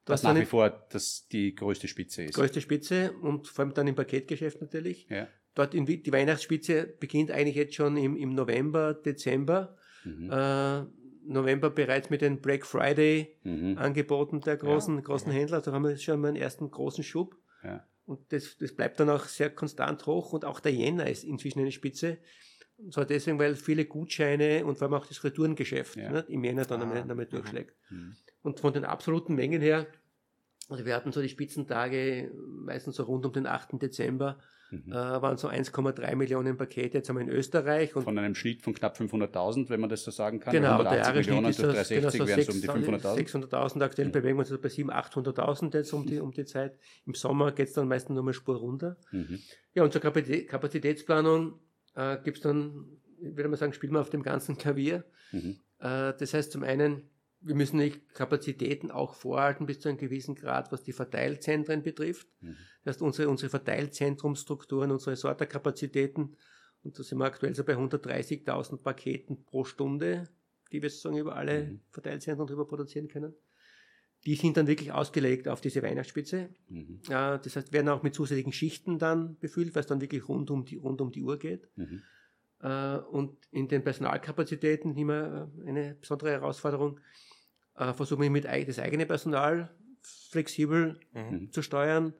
Das Was ist nach wie vor das die größte Spitze ist. größte Spitze und vor allem dann im Paketgeschäft natürlich. Ja. Dort in, die Weihnachtsspitze beginnt eigentlich jetzt schon im, im November, Dezember. Mhm. Äh, November bereits mit den Black Friday Mhm. Angeboten der großen, großen Mhm. Händler. Da haben wir schon mal einen ersten großen Schub. Ja. Und das, das bleibt dann auch sehr konstant hoch. Und auch der Jänner ist inzwischen eine Spitze. Und zwar deswegen, weil viele Gutscheine und vor allem auch das Retourengeschäft Ja. nicht, im Jänner dann Ah, einmal, einmal mhm. durchschlägt. Mhm. Und von den absoluten Mengen her, also wir hatten so die Spitzentage meistens so rund um den 8. Dezember, Mhm. äh, waren so 1,3 Millionen Pakete, jetzt haben wir in Österreich. Und Von einem Schnitt von knapp 500.000, wenn man das so sagen kann. Genau, der 180 Jahresschnitt ist das, 360 genau, so um die 500.000. 600.000. Aktuell Mhm. bewegen wir uns so bei 700.000, 800.000 jetzt um die, um die Zeit. Im Sommer geht es dann meistens nur mal Spur runter. Mhm. Ja, und zur Kapazitä- Kapazitätsplanung äh, gibt es dann, ich würde mal sagen, spielen wir auf dem ganzen Klavier. Mhm. Äh, das heißt zum einen, wir müssen die Kapazitäten auch vorhalten bis zu einem gewissen Grad, was die Verteilzentren betrifft. Mhm. Das heißt, unsere, unsere Verteilzentrumstrukturen, unsere Sorterkapazitäten, und da sind wir aktuell so bei 130.000 Paketen pro Stunde, die wir sozusagen über alle Mhm. Verteilzentren drüber produzieren können. Die sind dann wirklich ausgelegt auf diese Weihnachtsspitze. Mhm. Ja, das heißt, werden auch mit zusätzlichen Schichten dann befüllt, weil es dann wirklich rund um die, rund um die Uhr geht. Mhm. Äh, und in den Personalkapazitäten immer äh, eine besondere Herausforderung. Äh, versuchen wir mit das eigene Personal flexibel mhm. zu steuern,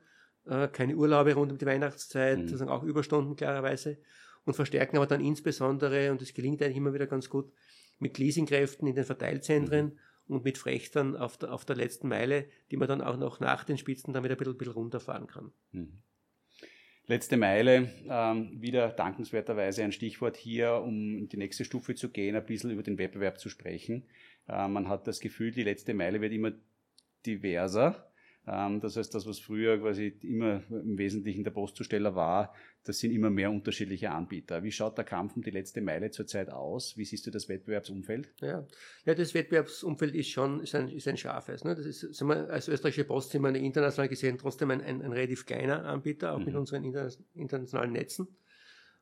keine Urlaube rund um die Weihnachtszeit, mhm. sozusagen auch Überstunden klarerweise und verstärken aber dann insbesondere, und das gelingt eigentlich immer wieder ganz gut, mit Leasingkräften in den Verteilzentren mhm. Und mit Frechtern auf der, auf der letzten Meile, die man dann auch noch nach den Spitzen damit ein bisschen, bisschen runterfahren kann. Mhm. Letzte Meile, ähm, wieder dankenswerterweise ein Stichwort hier, um in die nächste Stufe zu gehen, ein bisschen über den Wettbewerb zu sprechen. Äh, man hat das Gefühl, die letzte Meile wird immer diverser. Ähm, das heißt, das, was früher quasi immer im Wesentlichen der Postzusteller war, das sind immer mehr unterschiedliche Anbieter. Wie schaut der Kampf um die letzte Meile zurzeit aus? Wie siehst du das Wettbewerbsumfeld? Ja, ja das Wettbewerbsumfeld ist schon ist ein, ist ein scharfes. Ne? Das ist, wir, als österreichische Post sind wir international gesehen trotzdem ein, ein, ein relativ kleiner Anbieter, auch mhm. mit unseren internationalen Netzen.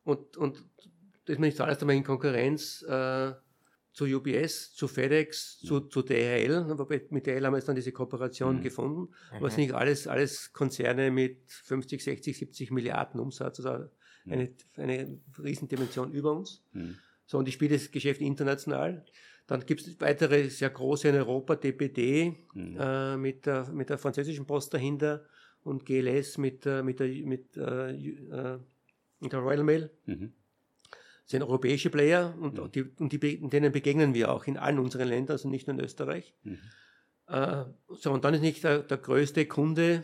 Und, und das ist nicht alles einmal in Konkurrenz äh, zu UBS, zu FedEx, zu, zu DHL. Mit DHL haben wir jetzt dann diese Kooperation mhm. gefunden. Aber es sind nicht alles, alles Konzerne mit 50, 60, 70 Milliarden Umsatz, also mhm. eine, eine Riesendimension über uns. Mhm. So, und ich spiele das Geschäft international. Dann gibt es weitere sehr große in Europa, DPD mhm. äh, mit, der, mit der französischen Post dahinter und GLS mit, äh, mit, der, mit, äh, äh, mit der Royal Mail. Mhm sind europäische Player und, mhm. die, und die, denen begegnen wir auch in allen unseren Ländern, also nicht nur in Österreich. Mhm. Äh, so, und dann ist nicht der, der größte Kunde,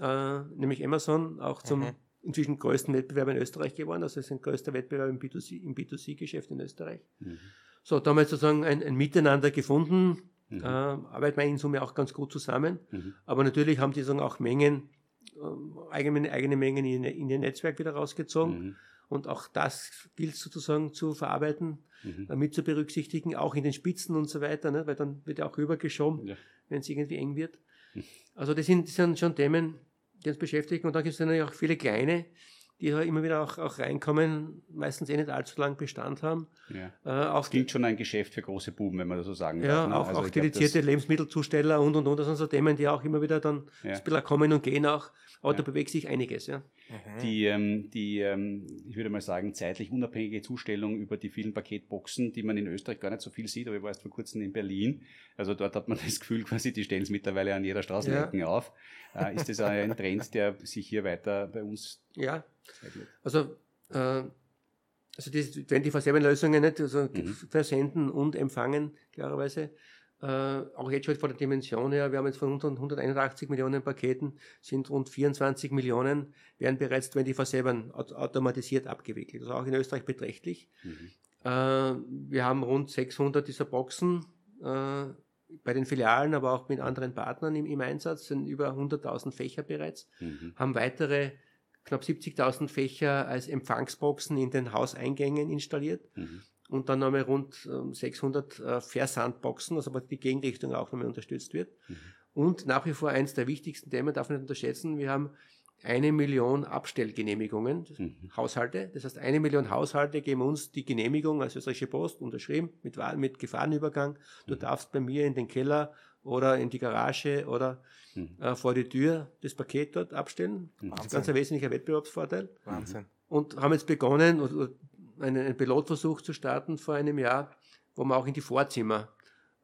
äh, nämlich Amazon, auch zum mhm. inzwischen größten Wettbewerber in Österreich geworden. Also es ist ein größter Wettbewerb im B2C, im B2C-Geschäft in Österreich. Mhm. So, da haben wir sozusagen ein, ein Miteinander gefunden, mhm. äh, arbeiten wir in Summe auch ganz gut zusammen. Mhm. Aber natürlich haben die sozusagen auch Mengen, äh, eigene, eigene Mengen in, in ihr Netzwerk wieder rausgezogen. Und auch das gilt sozusagen zu verarbeiten, mhm. Äh, mit zu berücksichtigen, auch in den Spitzen und so weiter, ne? weil dann wird ja auch rübergeschoben, ja. wenn es irgendwie eng wird. Mhm. Also das sind, das sind schon Themen, die uns beschäftigen. Und dann gibt es natürlich auch viele kleine, die ja immer wieder auch, auch reinkommen, meistens eh nicht allzu lang Bestand haben. Ja. Äh, auch das klingt schon ein Geschäft für große Buben, wenn man das so sagen ja, darf. Ne? Auch, also auch dedizierte Lebensmittelzusteller und und und. Das sind so Themen, die auch immer wieder dann ja. ein bisschen kommen und gehen auch. Aber ja. da bewegt sich einiges, ja. Mhm. Die, ähm, die ähm, ich würde mal sagen, zeitlich unabhängige Zustellung über die vielen Paketboxen, die man in Österreich gar nicht so viel sieht, aber ich war erst vor kurzem in Berlin. Also dort hat man das Gefühl, quasi, die stellen es mittlerweile an jeder Straßenecke ja. auf. Äh, ist das ein Trend, der sich hier weiter bei uns Ja, also äh, also diese 24-7-Lösungen nicht, also mhm. versenden und empfangen, klarerweise. Äh, auch jetzt schon von der Dimension her, wir haben jetzt von 181 Millionen Paketen, sind rund 24 Millionen, werden bereits 24-7 automatisiert abgewickelt. Also auch in Österreich beträchtlich. Mhm. Äh, wir haben rund 600 dieser Boxen äh, bei den Filialen, aber auch mit anderen Partnern im, im Einsatz, sind über 100.000 Fächer bereits, mhm. haben weitere knapp 70.000 Fächer als Empfangsboxen in den Hauseingängen installiert. Mhm und dann nochmal rund 600 ähm, äh, Versandboxen, also die Gegenrichtung auch nochmal unterstützt wird. Mhm. Und nach wie vor eins der wichtigsten Themen, darf man nicht unterschätzen, wir haben eine Million Abstellgenehmigungen, mhm. Haushalte. Das heißt, eine Million Haushalte geben uns die Genehmigung als österreichische Post unterschrieben mit, mit Gefahrenübergang. Du mhm. darfst bei mir in den Keller oder in die Garage oder mhm. äh, vor die Tür das Paket dort abstellen. Wahnsinn. Das ist ganz ein wesentlicher Wettbewerbsvorteil. Wahnsinn. Und haben jetzt begonnen, einen Pilotversuch zu starten vor einem Jahr, wo wir auch in die Vorzimmer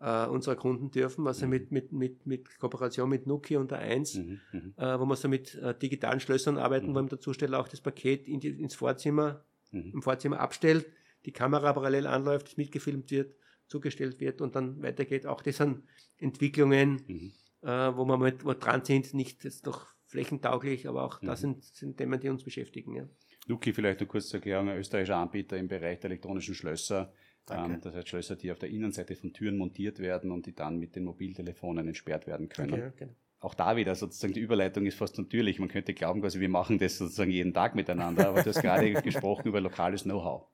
äh, unserer Kunden dürfen, also mhm. mit, mit, mit, mit Kooperation mit Nuki und der 1, mhm, mhm, äh, wo wir so mit äh, digitalen Schlössern arbeiten, mhm. wo der Zusteller auch das Paket in die, ins Vorzimmer, mhm. im Vorzimmer abstellt, die Kamera parallel anläuft, mitgefilmt wird, zugestellt wird und dann weitergeht. Auch das sind Entwicklungen, mhm. äh, wo wir mit, wo dran sind, nicht jetzt doch flächentauglich, aber auch das sind, sind Themen, die uns beschäftigen. Ja. Luki, vielleicht eine kurze Erklärung, ein österreichischer Anbieter im Bereich der elektronischen Schlösser. Ähm, das heißt Schlösser, die auf der Innenseite von Türen montiert werden und die dann mit den Mobiltelefonen entsperrt werden können. Okay, okay. Auch da wieder sozusagen die Überleitung ist fast natürlich. Man könnte glauben, quasi wir machen das sozusagen jeden Tag miteinander, aber du hast gerade gesprochen über lokales Know-how.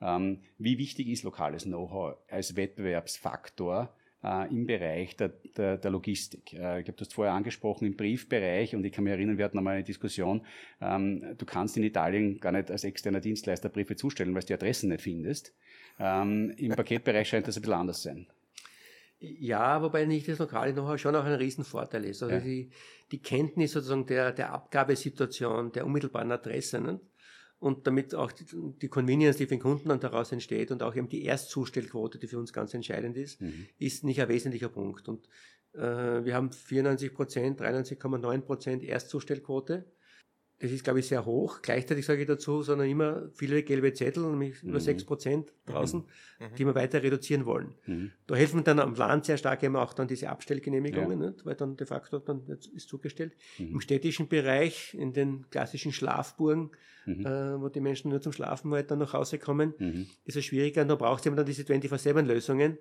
Ähm, wie wichtig ist lokales Know-how als Wettbewerbsfaktor äh, im Bereich der, der, der Logistik. Äh, ich glaube, du hast vorher angesprochen, im Briefbereich, und ich kann mich erinnern, wir hatten einmal eine Diskussion, ähm, du kannst in Italien gar nicht als externer Dienstleister Briefe zustellen, weil du die Adressen nicht findest. Ähm, Im Paketbereich scheint das ein bisschen anders sein. Ja, wobei nicht das lokale Know-how schon auch ein Riesenvorteil ist. Also ja. die, die Kenntnis sozusagen der, der Abgabesituation, der unmittelbaren Adresse. Ne? Und damit auch die, die, Convenience, die für den Kunden dann daraus entsteht und auch eben die Erstzustellquote, die für uns ganz entscheidend ist, mhm. ist nicht ein wesentlicher Punkt. Und äh, wir haben 94 Prozent, 93,9 Prozent Erstzustellquote. Das ist, glaube ich, sehr hoch. Gleichzeitig sage ich dazu, sondern immer viele gelbe Zettel, nämlich mhm. nur 6 Prozent draußen, mhm. die wir weiter reduzieren wollen. Mhm. Da helfen dann am Land sehr stark eben auch dann diese Abstellgenehmigungen, ja. nicht? weil dann de facto dann ist zugestellt. Mhm. Im städtischen Bereich, in den klassischen Schlafburgen, mhm. äh, wo die Menschen nur zum Schlafen halt dann nach Hause kommen, mhm. ist es schwieriger. Und da braucht es eben dann diese 24-7-Lösungen.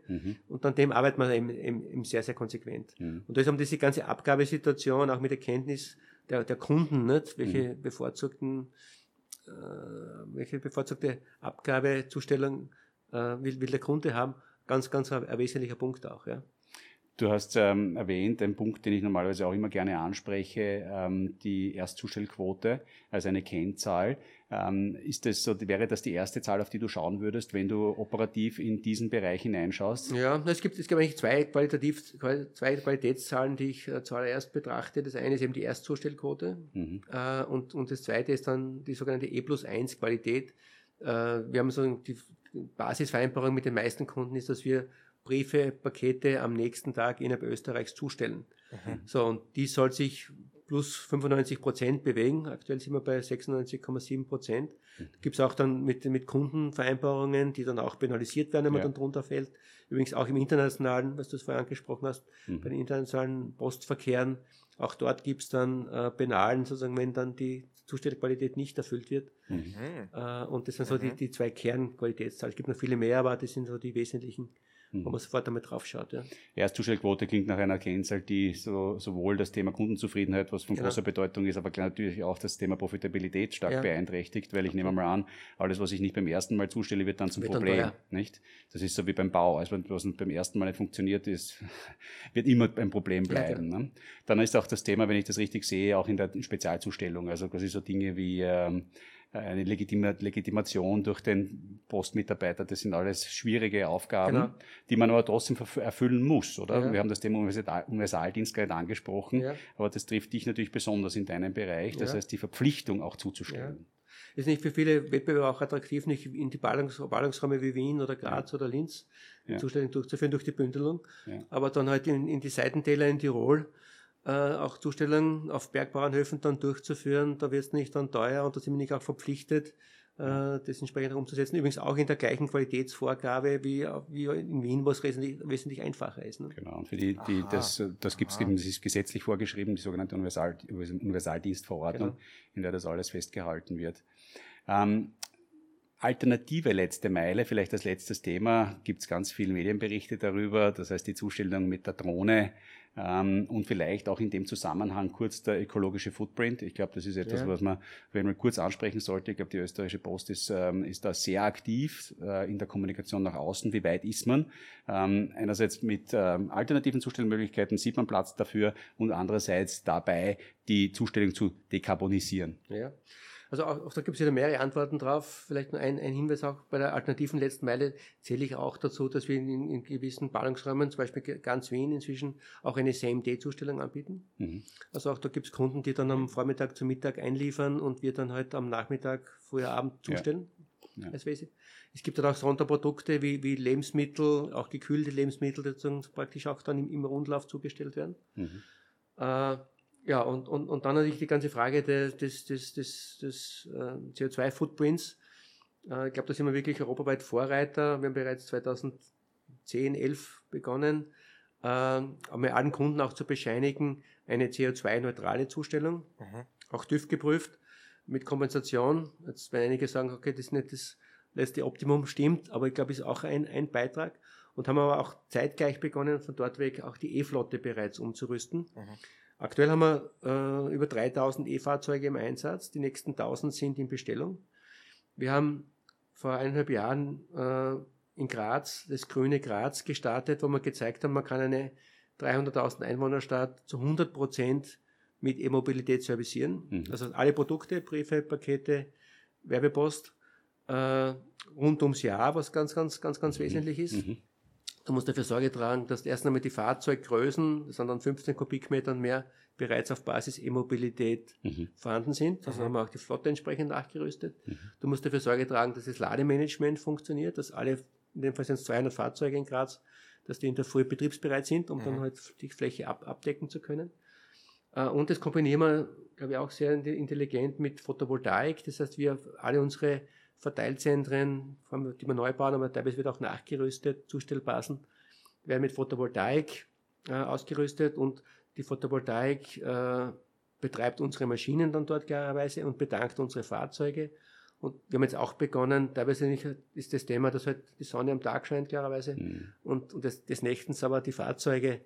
Und an dem arbeitet man eben, eben, eben sehr, sehr konsequent. Und da ist eben diese ganze Abgabesituation, auch mit Erkenntnis, der, der Kunden, nicht? welche mhm. bevorzugten, äh, welche bevorzugte Abgabezustellung äh, will, will der Kunde haben, ganz, ganz ein, ein wesentlicher Punkt auch. Ja. Du hast ähm, erwähnt, ein Punkt, den ich normalerweise auch immer gerne anspreche, ähm, die Erstzustellquote als eine Kennzahl. Ähm, ist das so, wäre das die erste Zahl, auf die du schauen würdest, wenn du operativ in diesen Bereich hineinschaust? Ja, es gibt, es gibt eigentlich zwei qualitativ, zwei Qualitätszahlen, die ich äh, zuallererst betrachte. Das eine ist eben die Erstzustellquote mhm. äh, und, und das zweite ist dann die sogenannte E plus 1 Qualität. Äh, wir haben so die Basisvereinbarung mit den meisten Kunden ist, dass wir Briefe, Pakete am nächsten Tag innerhalb Österreichs zustellen. Mhm. So, und die soll sich plus 95 Prozent bewegen. Aktuell sind wir bei 96,7 Prozent. Mhm. Gibt es auch dann mit, mit Kundenvereinbarungen, die dann auch penalisiert werden, wenn man ja. dann drunter fällt. Übrigens auch im internationalen, was du vorher angesprochen hast, mhm. bei den internationalen Postverkehren, auch dort gibt es dann äh, Penalen, sozusagen, wenn dann die Zustellqualität nicht erfüllt wird. Mhm. Äh, und das sind so die, mhm. die zwei Kernqualitätszahlen. Es gibt noch viele mehr, aber das sind so die wesentlichen wo man sofort einmal drauf schaut. Ja. Erstzustellquote klingt nach einer Kennzahl, die so, sowohl das Thema Kundenzufriedenheit, was von genau. großer Bedeutung ist, aber natürlich auch das Thema Profitabilität stark ja. beeinträchtigt, weil ich nehme mal an, alles, was ich nicht beim ersten Mal zustelle, wird dann zum wird Problem. Dann nicht? Das ist so wie beim Bau. Also was beim ersten Mal nicht funktioniert, ist, wird immer ein Problem bleiben. Ne? Dann ist auch das Thema, wenn ich das richtig sehe, auch in der Spezialzustellung. Also quasi so Dinge wie ähm, eine Legitimation durch den Postmitarbeiter. Das sind alles schwierige Aufgaben, genau. die man aber trotzdem erfüllen muss, oder? Ja. Wir haben das Thema Universaldienst gerade angesprochen, ja. aber das trifft dich natürlich besonders in deinem Bereich. Das ja. heißt, die Verpflichtung auch zuzustellen. Ist nicht für viele Wettbewerber auch attraktiv, nicht in die Ballungs Ballungsräume wie Wien oder Graz oder Linz die Zustellung durchzuführen durch die Bündelung, aber dann halt in, in die Seitentäler in Tirol äh, auch Zustellungen auf Bergbauernhöfen dann durchzuführen. Da wird es nicht dann teuer und da sind wir nicht auch verpflichtet, äh, das entsprechend umzusetzen. Übrigens auch in der gleichen Qualitätsvorgabe wie, wie in Wien, wo es wesentlich, wesentlich einfacher ist. Ne? Genau, und für die, die das, das gibt es eben, das ist gesetzlich vorgeschrieben, die sogenannte Universal, Universaldienstverordnung, ja. in der das alles festgehalten wird. Ähm, Alternative letzte Meile, vielleicht als letztes Thema, gibt es ganz viele Medienberichte darüber, das heißt die Zustellung mit der Drohne und vielleicht auch in dem Zusammenhang kurz der ökologische Footprint. Ich glaube, das ist etwas, ja. was man, wenn man kurz ansprechen sollte. Ich glaube, die österreichische Post ist, ähm, ist da sehr aktiv äh, in der Kommunikation nach außen. Wie weit ist man? Ähm, einerseits mit ähm, alternativen Zustellmöglichkeiten sieht man Platz dafür und andererseits dabei die Zustellung zu dekarbonisieren. Ja. Also auch, auch da gibt es wieder mehrere Antworten drauf. Vielleicht nur ein, ein, Hinweis auch bei der alternativen letzten Meile zähle ich auch dazu, dass wir in, in gewissen Ballungsräumen, zum Beispiel ganz Wien inzwischen, auch eine Same-Day-Zustellung anbieten. Mhm. Also auch da gibt es Kunden, die dann am Vormittag zum Mittag einliefern und wir dann halt am Nachmittag, früher Abend zustellen. Ja. Ja. Es gibt dann auch Sonderprodukte wie, wie Lebensmittel, auch gekühlte Lebensmittel, die praktisch auch dann im, im Rundlauf zugestellt werden. Mhm. Äh, ja, und, und, und dann natürlich die ganze Frage des, des, des, des, des äh, CO2-Footprints. Äh, ich glaube, da sind wir wirklich europaweit Vorreiter. Wir haben bereits 2010, 11 begonnen, äh, einmal allen Kunden auch zu bescheinigen, eine CO2-neutrale Zustellung, mhm. auch TÜV geprüft, mit Kompensation. Jetzt werden einige sagen, okay, das ist nicht das letzte Optimum, stimmt, aber ich glaube, ist auch ein, ein Beitrag. Und haben aber auch zeitgleich begonnen, von dort weg auch die E-Flotte bereits umzurüsten. Mhm. Aktuell haben wir äh, über 3000 E-Fahrzeuge im Einsatz, die nächsten 1000 sind in Bestellung. Wir haben vor eineinhalb Jahren äh, in Graz das grüne Graz gestartet, wo wir gezeigt haben, man kann eine 300.000 Einwohnerstadt zu 100 Prozent mit E-Mobilität servicieren. Mhm. Also alle Produkte, Briefe, Pakete, Werbepost äh, rund ums Jahr, was ganz, ganz, ganz, ganz mhm. wesentlich ist. Mhm. Du musst dafür Sorge tragen, dass erst einmal die Fahrzeuggrößen, das sind dann 15 Kubikmetern mehr, bereits auf Basis E-Mobilität mhm. vorhanden sind. Also mhm. haben wir auch die Flotte entsprechend nachgerüstet. Mhm. Du musst dafür Sorge tragen, dass das Lademanagement funktioniert, dass alle, in dem Fall sind es 200 Fahrzeuge in Graz, dass die in der Früh betriebsbereit sind, um dann mhm. halt die Fläche ab, abdecken zu können. Äh, und das kombinieren wir, glaube ich, auch sehr intelligent mit Photovoltaik. Das heißt, wir alle unsere Verteilzentren, die wir neu bauen, aber teilweise wird auch nachgerüstet, Zustellbasen, werden mit Photovoltaik äh, ausgerüstet und die Photovoltaik äh, betreibt unsere Maschinen dann dort klarerweise und bedankt unsere Fahrzeuge. Und wir haben jetzt auch begonnen, teilweise ist das Thema, dass halt die Sonne am Tag scheint klarerweise mhm. und, und des, des Nächtens aber die Fahrzeuge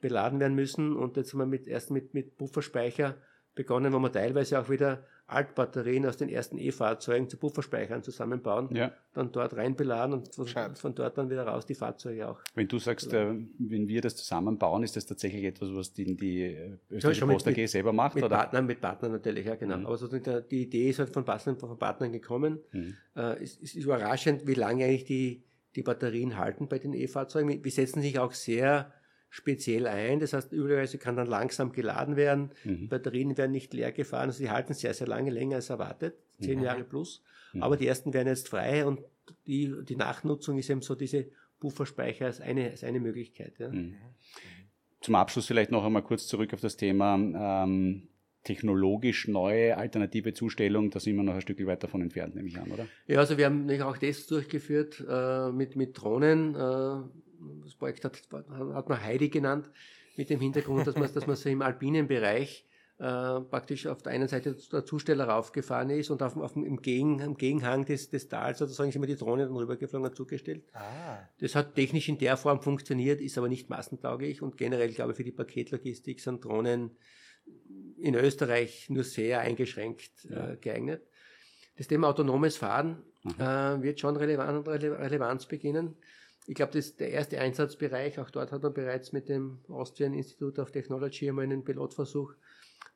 beladen werden müssen und jetzt haben wir mit, erst mit, mit Pufferspeicher begonnen, wo wir teilweise auch wieder Altbatterien aus den ersten E-Fahrzeugen zu Pufferspeichern zusammenbauen, ja. dann dort reinbeladen und von, von, dort dann wieder raus die Fahrzeuge auch. Wenn du sagst, äh, wenn wir das zusammenbauen, ist das tatsächlich etwas, was die, die österreichische Post AG selber macht? Mit oder? Partnern, mit Partnern natürlich, ja genau. Mhm. Aber so die, die, Idee ist halt von Partnern, von Partnern gekommen. Mhm. Äh, es, es ist überraschend, wie lange eigentlich die, die Batterien halten bei den E-Fahrzeugen. Wir setzen sich auch sehr speziell ein. Das heißt, üblicherweise kann dann langsam geladen werden. Mhm. Batterien werden nicht leer gefahren. Also die halten sehr, sehr lange, länger als erwartet. Zehn mhm. Jahre plus. Mhm. Aber die ersten werden jetzt frei und die, die Nachnutzung ist eben so diese Pufferspeicher als eine, als eine Möglichkeit. Ja. Mhm. Zum Abschluss vielleicht noch einmal kurz zurück auf das Thema ähm, technologisch neue alternative Zustellung, da sind wir noch ein Stück weit davon entfernt, nehme ich an, oder? Ja, also wir haben auch das durchgeführt äh, mit, mit Drohnen. Äh, das Projekt hat, hat man Heidi genannt, mit dem Hintergrund, dass man, dass man so im alpinen Bereich äh, praktisch auf der einen Seite der Zusteller raufgefahren ist und auf, auf im, Gegen, im Gegenhang des, des Tals sozusagen ist immer die Drohne dann rübergeflogen und zugestellt. Ah. Das hat technisch in der Form funktioniert, ist aber nicht massentauglich und generell, glaube ich, für die Paketlogistik sind Drohnen in Österreich nur sehr eingeschränkt äh, geeignet. Das Thema autonomes Fahren mhm. äh, wird schon relevant, Relevanz beginnen. Ich glaube, das ist der erste Einsatzbereich. Auch dort hat man bereits mit dem Austrian Institute of Technology einmal einen Pilotversuch,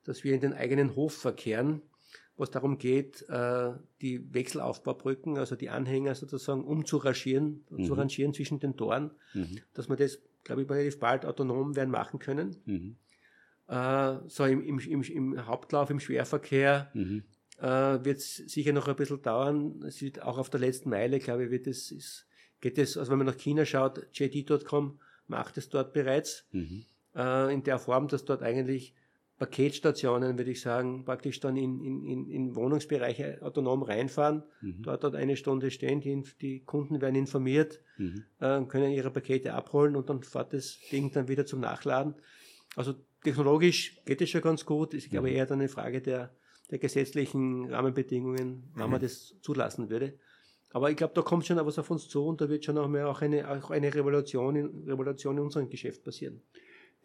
dass wir in den eigenen Hof verkehren, wo es darum geht, äh, die Wechselaufbaubrücken, also die Anhänger sozusagen umzurangieren, mhm. zu rangieren zwischen den Toren, mhm. dass wir das, glaube ich, relativ bald autonom werden machen können. Mhm. Äh, so im, im, im, im, Hauptlauf, im Schwerverkehr, mhm. äh, wird es sicher noch ein bisschen dauern. Es wird auch auf der letzten Meile, glaube ich, wird es geht es, also wenn man nach China schaut, JD.com macht es dort bereits mhm. äh, in der Form, dass dort eigentlich Paketstationen, würde ich sagen, praktisch dann in, in, in Wohnungsbereiche autonom reinfahren, mhm. dort dort eine Stunde stehen, die, die Kunden werden informiert, mhm. äh, können ihre Pakete abholen und dann fährt das Ding dann wieder zum Nachladen. Also technologisch geht es schon ganz gut, ist glaube mhm. eher dann eine Frage der, der gesetzlichen Rahmenbedingungen, wann man mhm. das zulassen würde. Aber ich glaube, da kommt schon auch was auf uns zu und da wird schon auch mehr auch eine, auch eine Revolution, in, Revolution in unserem Geschäft passieren.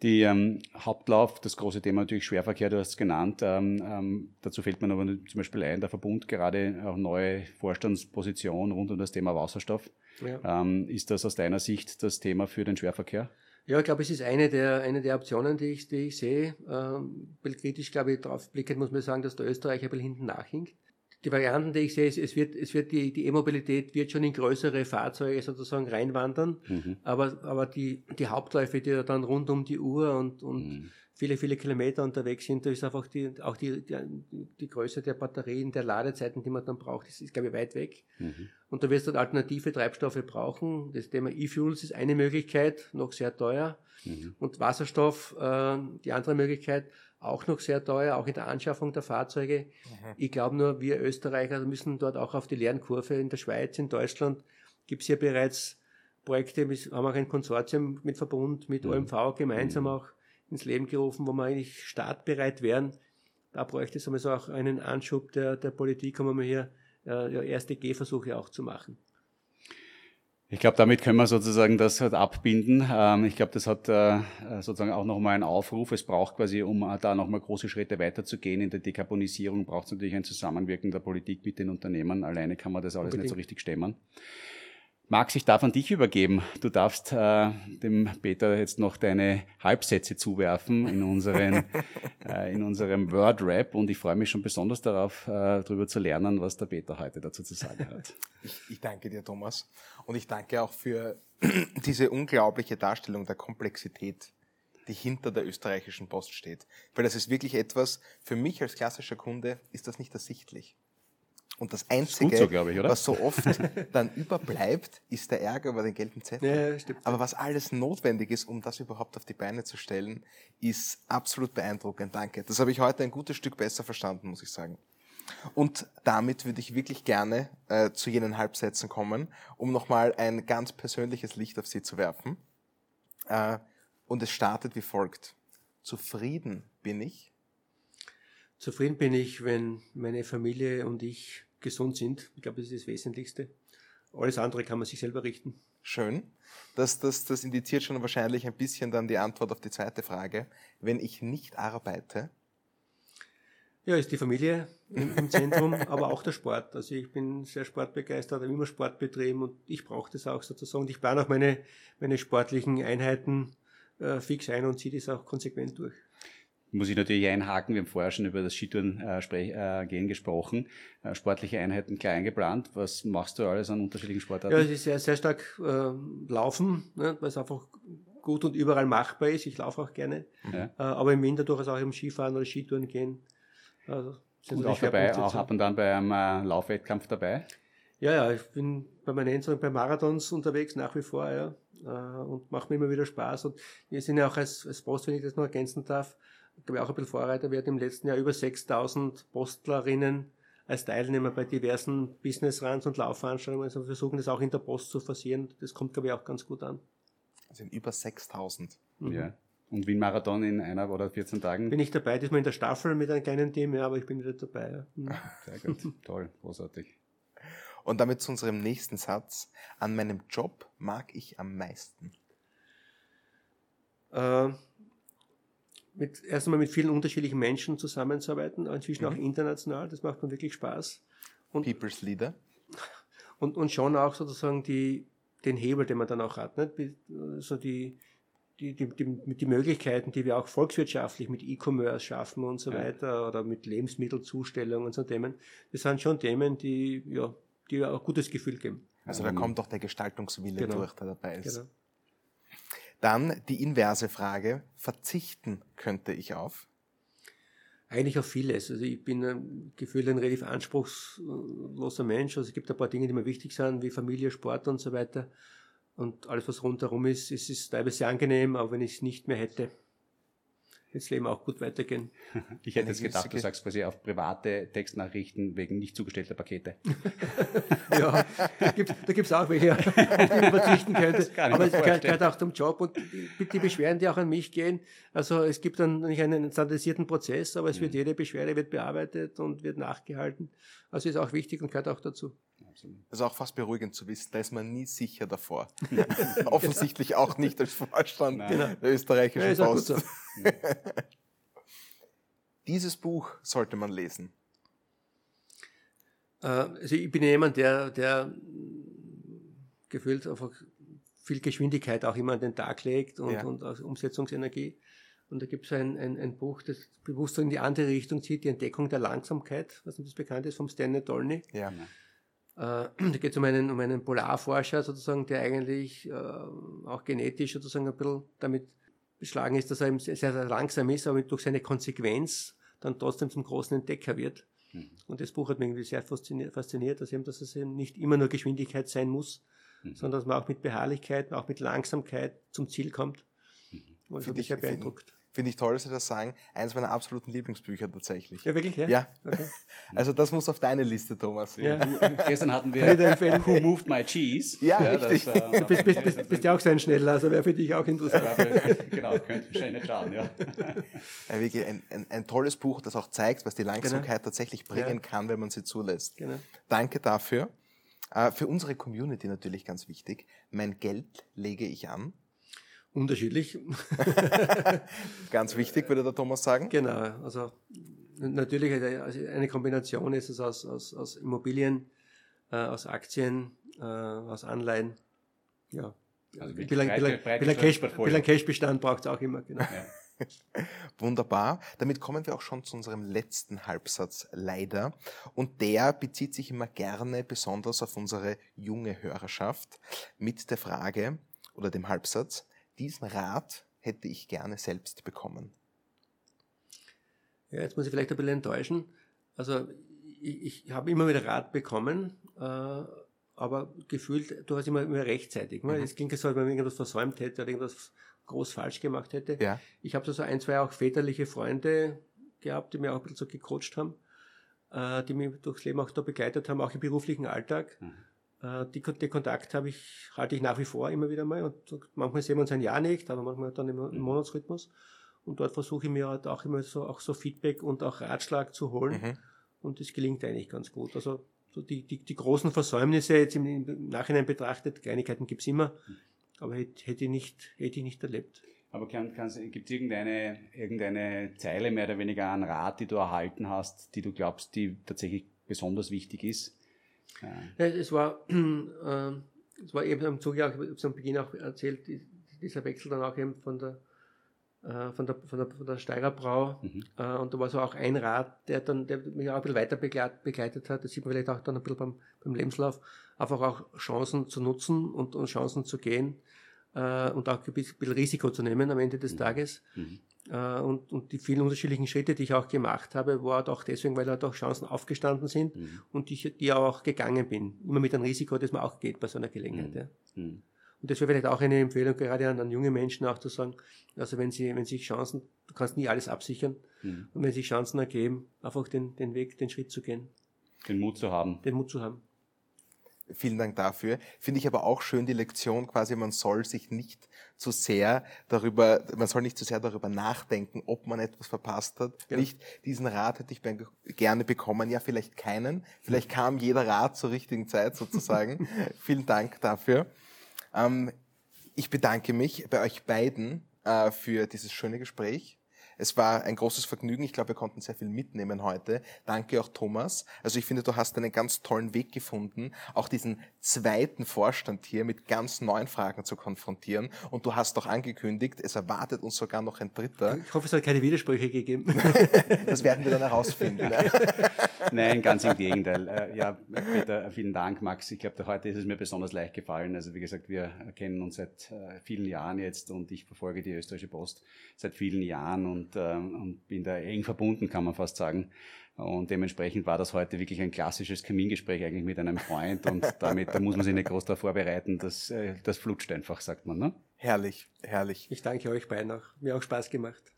Die ähm, Hauptlauf, das große Thema natürlich Schwerverkehr, du hast es genannt. Ähm, ähm, dazu fällt mir aber zum Beispiel ein, der Verbund gerade auch neue Vorstandsposition rund um das Thema Wasserstoff. Ja. Ähm, ist das aus deiner Sicht das Thema für den Schwerverkehr? Ja, ich glaube, es ist eine der, eine der Optionen, die ich, die ich sehe. Ähm, kritisch, glaube ich, drauf blickend muss man sagen, dass der Österreich ein bisschen hinten nachhinkt die Varianten, die ich sehe, ist, es wird, es wird die, die E-Mobilität wird schon in größere Fahrzeuge sozusagen reinwandern, mhm. aber, aber die, die Hauptläufe, die dann rund um die Uhr und, und mhm. viele, viele Kilometer unterwegs sind, da ist einfach die, auch die, die, die Größe der Batterien, der Ladezeiten, die man dann braucht, das ist, glaube ich, weit weg. Mhm. Und da wirst du alternative Treibstoffe brauchen. Das Thema E-Fuels ist eine Möglichkeit, noch sehr teuer. Mhm. Und Wasserstoff, äh, die andere Möglichkeit, auch noch sehr teuer, auch in der Anschaffung der Fahrzeuge. Mhm. Ich glaube nur, wir Österreicher müssen dort auch auf die Lernkurve. In der Schweiz, in Deutschland gibt es ja bereits Projekte, wir haben auch ein Konsortium mit Verbund, mit mhm. OMV gemeinsam mhm. auch ins Leben gerufen, wo wir eigentlich startbereit wären. Da bräuchte es also auch einen Anschub der, der Politik, um hier äh, erste Gehversuche auch zu machen. Ich glaube, damit können wir sozusagen das halt abbinden. Ähm, ich glaube, das hat äh, sozusagen auch nochmal einen Aufruf. Es braucht quasi, um äh, da nochmal große Schritte weiterzugehen in der Dekarbonisierung, braucht es natürlich ein Zusammenwirken der Politik mit den Unternehmen. Alleine kann man das alles Unbedingt. nicht so richtig stemmen. Max, ich darf an dich übergeben. Du darfst äh, dem Peter jetzt noch deine Halbsätze zuwerfen in, unseren, äh, in unserem Word-Rap und ich freue mich schon besonders darauf, äh, darüber zu lernen, was der Peter heute dazu zu sagen hat. Ich, ich danke dir, Thomas. Und ich danke auch für diese unglaubliche Darstellung der Komplexität, die hinter der österreichischen Post steht. Weil das ist wirklich etwas, für mich als klassischer Kunde ist das nicht ersichtlich. Und das Einzige, so, ich, was so oft dann überbleibt, ist der Ärger über den gelben Zettel. Ja, stimmt. Aber was alles notwendig ist, um das überhaupt auf die Beine zu stellen, ist absolut beeindruckend. Danke. Das habe ich heute ein gutes Stück besser verstanden, muss ich sagen. Und damit würde ich wirklich gerne äh, zu jenen Halbsätzen kommen, um nochmal ein ganz persönliches Licht auf Sie zu werfen. Äh, und es startet wie folgt. Zufrieden bin ich. Zufrieden bin ich, wenn meine Familie und ich gesund sind. Ich glaube, das ist das Wesentlichste. Alles andere kann man sich selber richten. Schön. Das, das, das indiziert schon wahrscheinlich ein bisschen dann die Antwort auf die zweite Frage. Wenn ich nicht arbeite? Ja, ist die Familie im Zentrum, aber auch der Sport. Also ich bin sehr sportbegeistert, habe immer Sport betrieben und ich brauche das auch sozusagen. Und ich plane auch meine, meine sportlichen Einheiten äh, fix ein und ziehe das auch konsequent durch muss ich natürlich einhaken. Wir haben vorher schon über das Skitouren äh, äh, gehen gesprochen. Äh, sportliche Einheiten klar eingeplant. Was machst du alles an unterschiedlichen Sportarten? Ja, es ist sehr, sehr stark äh, Laufen, ne, weil es einfach gut und überall machbar ist. Ich laufe auch gerne. Ja. Aber im Winter durchaus auch im Skifahren oder Skitouren gehen. Also, sind und auch dabei, auch ab und an bei einem Laufwettkampf dabei? Ja, ja, ich bin permanent bei Marathons unterwegs, nach wie vor, ja. Und macht mir immer wieder Spaß. Und wir sind ja auch als, als Post, wenn ich das noch ergänzen darf, glaube ich, auch ein bisschen Vorreiter. Wir hatten im letzten Jahr über 6000 Postlerinnen als Teilnehmer bei diversen Business-Runs und Laufveranstaltungen. Also wir versuchen das auch in der Post zu forcieren. Das kommt, glaube ich, auch ganz gut an. Also in über 6000. Mhm. Ja. Und Wien-Marathon in einer oder 14 Tagen? Bin ich dabei, diesmal in der Staffel mit einem kleinen Team, ja, aber ich bin wieder dabei. Ja. Mhm. Sehr gut, toll, großartig. Und damit zu unserem nächsten Satz. An meinem Job mag ich am meisten. Äh, mit, erst einmal mit vielen unterschiedlichen Menschen zusammenzuarbeiten, inzwischen mhm. auch international, das macht mir wirklich Spaß. Und, People's Leader. Und, und schon auch sozusagen die, den Hebel, den man dann auch hat, nicht? also die, die, die, die, die Möglichkeiten, die wir auch volkswirtschaftlich mit E-Commerce schaffen und so ja. weiter oder mit Lebensmittelzustellung und so Themen, das sind schon Themen, die, ja, die auch gutes Gefühl geben. Also da kommt doch der Gestaltungswille genau. durch, der dabei ist. Genau. Dann die inverse Frage, verzichten könnte ich auf? Eigentlich auf vieles. Also ich bin gefühlt ein relativ anspruchsloser Mensch. Also es gibt ein paar Dinge, die mir wichtig sind, wie Familie, Sport und so weiter. Und alles, was rundherum ist, ist, ist teilweise angenehm, aber wenn ich es nicht mehr hätte, das Leben auch gut weitergehen. Ich hätte jetzt gedacht, du sagst quasi auf private Textnachrichten wegen nicht zugestellter Pakete. ja, da gibt es auch welche, auf die man verzichten könnte. Aber es gehört, auch zum Job und die, die, Beschwerden, die auch an mich gehen. Also es gibt dann nicht einen standardisierten Prozess, aber es wird mhm. jede Beschwerde wird bearbeitet und wird nachgehalten. Also ist auch wichtig und gehört auch dazu. Absolut. Das ist auch fast beruhigend zu wissen, da ist man nie sicher davor. Offensichtlich auch nicht als Vorstand Nein. der österreichischen ja, Post. So. Dieses Buch sollte man lesen. Äh, also ich bin jemand, der, der gefühlt einfach viel Geschwindigkeit auch immer an den Tag legt und, ja. und Umsetzungsenergie. Und da gibt es ein, ein, ein Buch, das bewusst in die andere Richtung zieht, die Entdeckung der Langsamkeit, was das bekannt ist, vom Stanley Dolny. Ja. Äh, da geht es um einen, um einen Polarforscher sozusagen, der eigentlich äh, auch genetisch sozusagen ein bisschen damit beschlagen ist, dass er sehr, sehr langsam ist, aber durch seine Konsequenz dann trotzdem zum großen Entdecker wird. Mhm. Und das Buch hat mich irgendwie sehr fasziniert, fasziniert dass, eben, dass es eben nicht immer nur Geschwindigkeit sein muss, mhm. sondern dass man auch mit Beharrlichkeit, auch mit Langsamkeit zum Ziel kommt. Mhm. Und das hat mich sehr beeindruckt. Finde ich toll, dass Sie das sagen. Eines meiner absoluten Lieblingsbücher tatsächlich. Ja, wirklich? Ja. ja. Okay. Also das muss auf deine Liste, Thomas. Ja. Gestern hatten wir Who Moved My Cheese. Ja, ja richtig. Das, äh, du bist, bist, bist, bist ja auch so ein Schneller, also wäre für dich auch interessant. genau, könnte wahrscheinlich nicht schaden, ja. ja wirklich ein, ein, ein, tolles Buch, das auch zeigt, was die Langsamkeit genau. tatsächlich bringen kann, wenn man sie zulässt. Genau. Danke dafür. Äh, für unsere Community natürlich ganz wichtig. Mein Geld lege ich an. Unterschiedlich. Ganz wichtig, würde der Thomas sagen. Genau, also natürlich also eine Kombination ist es aus, aus, aus Immobilien, äh, aus Aktien äh, aus Anleihen. Ja. Also wie lange breite- breite Cash, lang Cashbestand braucht es auch immer. Genau. Ja. Wunderbar. Damit kommen wir auch schon zu unserem letzten Halbsatz leider. Und der bezieht sich immer gerne besonders auf unsere junge Hörerschaft mit der Frage oder dem Halbsatz, diesen Rat hätte ich gerne selbst bekommen. Ja, jetzt muss ich vielleicht ein bisschen enttäuschen. Also ich, ich habe immer wieder Rat bekommen, äh, aber gefühlt, du hast immer, immer rechtzeitig. Ne? Mhm. Es klingt so, als wenn man irgendwas versäumt hätte oder irgendwas groß falsch gemacht hätte. Ja. Ich habe so ein, zwei auch väterliche Freunde gehabt, die mir auch ein bisschen so gecoacht haben, äh, die mich durchs Leben auch da begleitet haben, auch im beruflichen Alltag. Mhm. Äh, die, den Kontakt habe ich, halte ich nach wie vor immer wieder mal. Und manchmal sehen wir uns ein Jahr nicht, aber manchmal dann im, im Mhm. Monatsrhythmus. Und dort versuche ich mir halt auch immer so, auch so Feedback und auch Ratschlag zu holen. Mhm. Und das gelingt eigentlich ganz gut. Also so die, die, die großen Versäumnisse jetzt im, im Nachhinein betrachtet, Kleinigkeiten gibt's immer, aber hätte, hätte, ich nicht, hätte ich nicht erlebt. Aber kann, gibt es irgendeine, irgendeine Zeile mehr oder weniger an Rat, die du erhalten hast, die du glaubst, die tatsächlich besonders wichtig ist? Ja, es war, äh, es war eben am Zuge, auch, ich habe es am Beginn auch erzählt, die- dieser Wechsel dann auch eben von der, äh, von der, von der, von der Steirer Brau. Mhm. Äh, und da war so auch ein Rat, der dann, der mich auch ein bisschen weiter begleit, begleitet hat. Das sieht man vielleicht auch dann ein bisschen beim, beim Lebenslauf. Einfach auch Chancen zu nutzen und, und Chancen zu gehen. Äh, und auch ein bisschen Risiko zu nehmen am Ende des Mhm. Tages. Mhm. Äh, und, und die vielen unterschiedlichen Schritte, die ich auch gemacht habe, war halt auch deswegen, weil halt auch Chancen aufgestanden sind Mhm. und ich die auch gegangen bin. Immer mit einem Risiko, das man auch geht bei so einer Gelegenheit. Mhm. Ja. Mhm. Und das wäre vielleicht auch eine Empfehlung, gerade an, an junge Menschen auch zu sagen, also wenn sie, wenn sich Chancen, du kannst nie alles absichern, und wenn sich Chancen ergeben, einfach den, den Weg, den Schritt zu gehen, Den Mut zu haben. den Mut zu haben. Vielen Dank dafür. Finde ich aber auch schön die Lektion quasi, man soll sich nicht zu sehr darüber, man soll nicht zu sehr darüber nachdenken, ob man etwas verpasst hat. Ja. Nicht, diesen Rat hätte ich gerne bekommen, ja, vielleicht keinen. Vielleicht kam jeder Rat zur richtigen Zeit sozusagen. Vielen Dank dafür. Ähm, ich bedanke mich bei euch beiden äh, für dieses schöne Gespräch. Es war ein großes Vergnügen. Ich glaube, wir konnten sehr viel mitnehmen heute. Danke auch Thomas. Also ich finde, du hast einen ganz tollen Weg gefunden, auch diesen zweiten Vorstand hier mit ganz neuen Fragen zu konfrontieren. Und du hast doch angekündigt, es erwartet uns sogar noch ein dritter. Ich hoffe, es hat keine Widersprüche gegeben. Das werden wir dann herausfinden. ne? Nein, ganz im Gegenteil. Äh, Ja, Peter, vielen Dank, Max. Ich glaube, heute ist es mir besonders leicht gefallen. Also wie gesagt, wir kennen uns seit äh, vielen Jahren jetzt und ich verfolge die österreichische Post seit vielen Jahren und, ähm, und bin da eng verbunden, kann man fast sagen. Und dementsprechend war das heute wirklich ein klassisches Kamingespräch eigentlich mit einem Freund und damit, da muss man sich nicht groß darauf vorbereiten. Das, äh, das flutscht einfach, sagt man. Ne? Herrlich, herrlich. Ich danke euch beiden auch. Mir auch Spaß gemacht.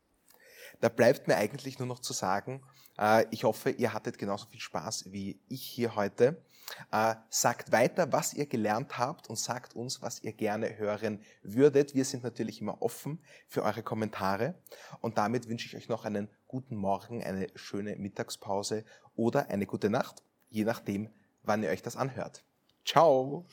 Da bleibt mir eigentlich nur noch zu sagen, äh, ich hoffe, ihr hattet genauso viel Spaß wie ich hier heute. Äh, sagt weiter, was ihr gelernt habt und sagt uns, was ihr gerne hören würdet. Wir sind natürlich immer offen für eure Kommentare und damit wünsche ich euch noch einen guten Morgen, eine schöne Mittagspause oder eine gute Nacht, je nachdem, wann ihr euch das anhört. Ciao!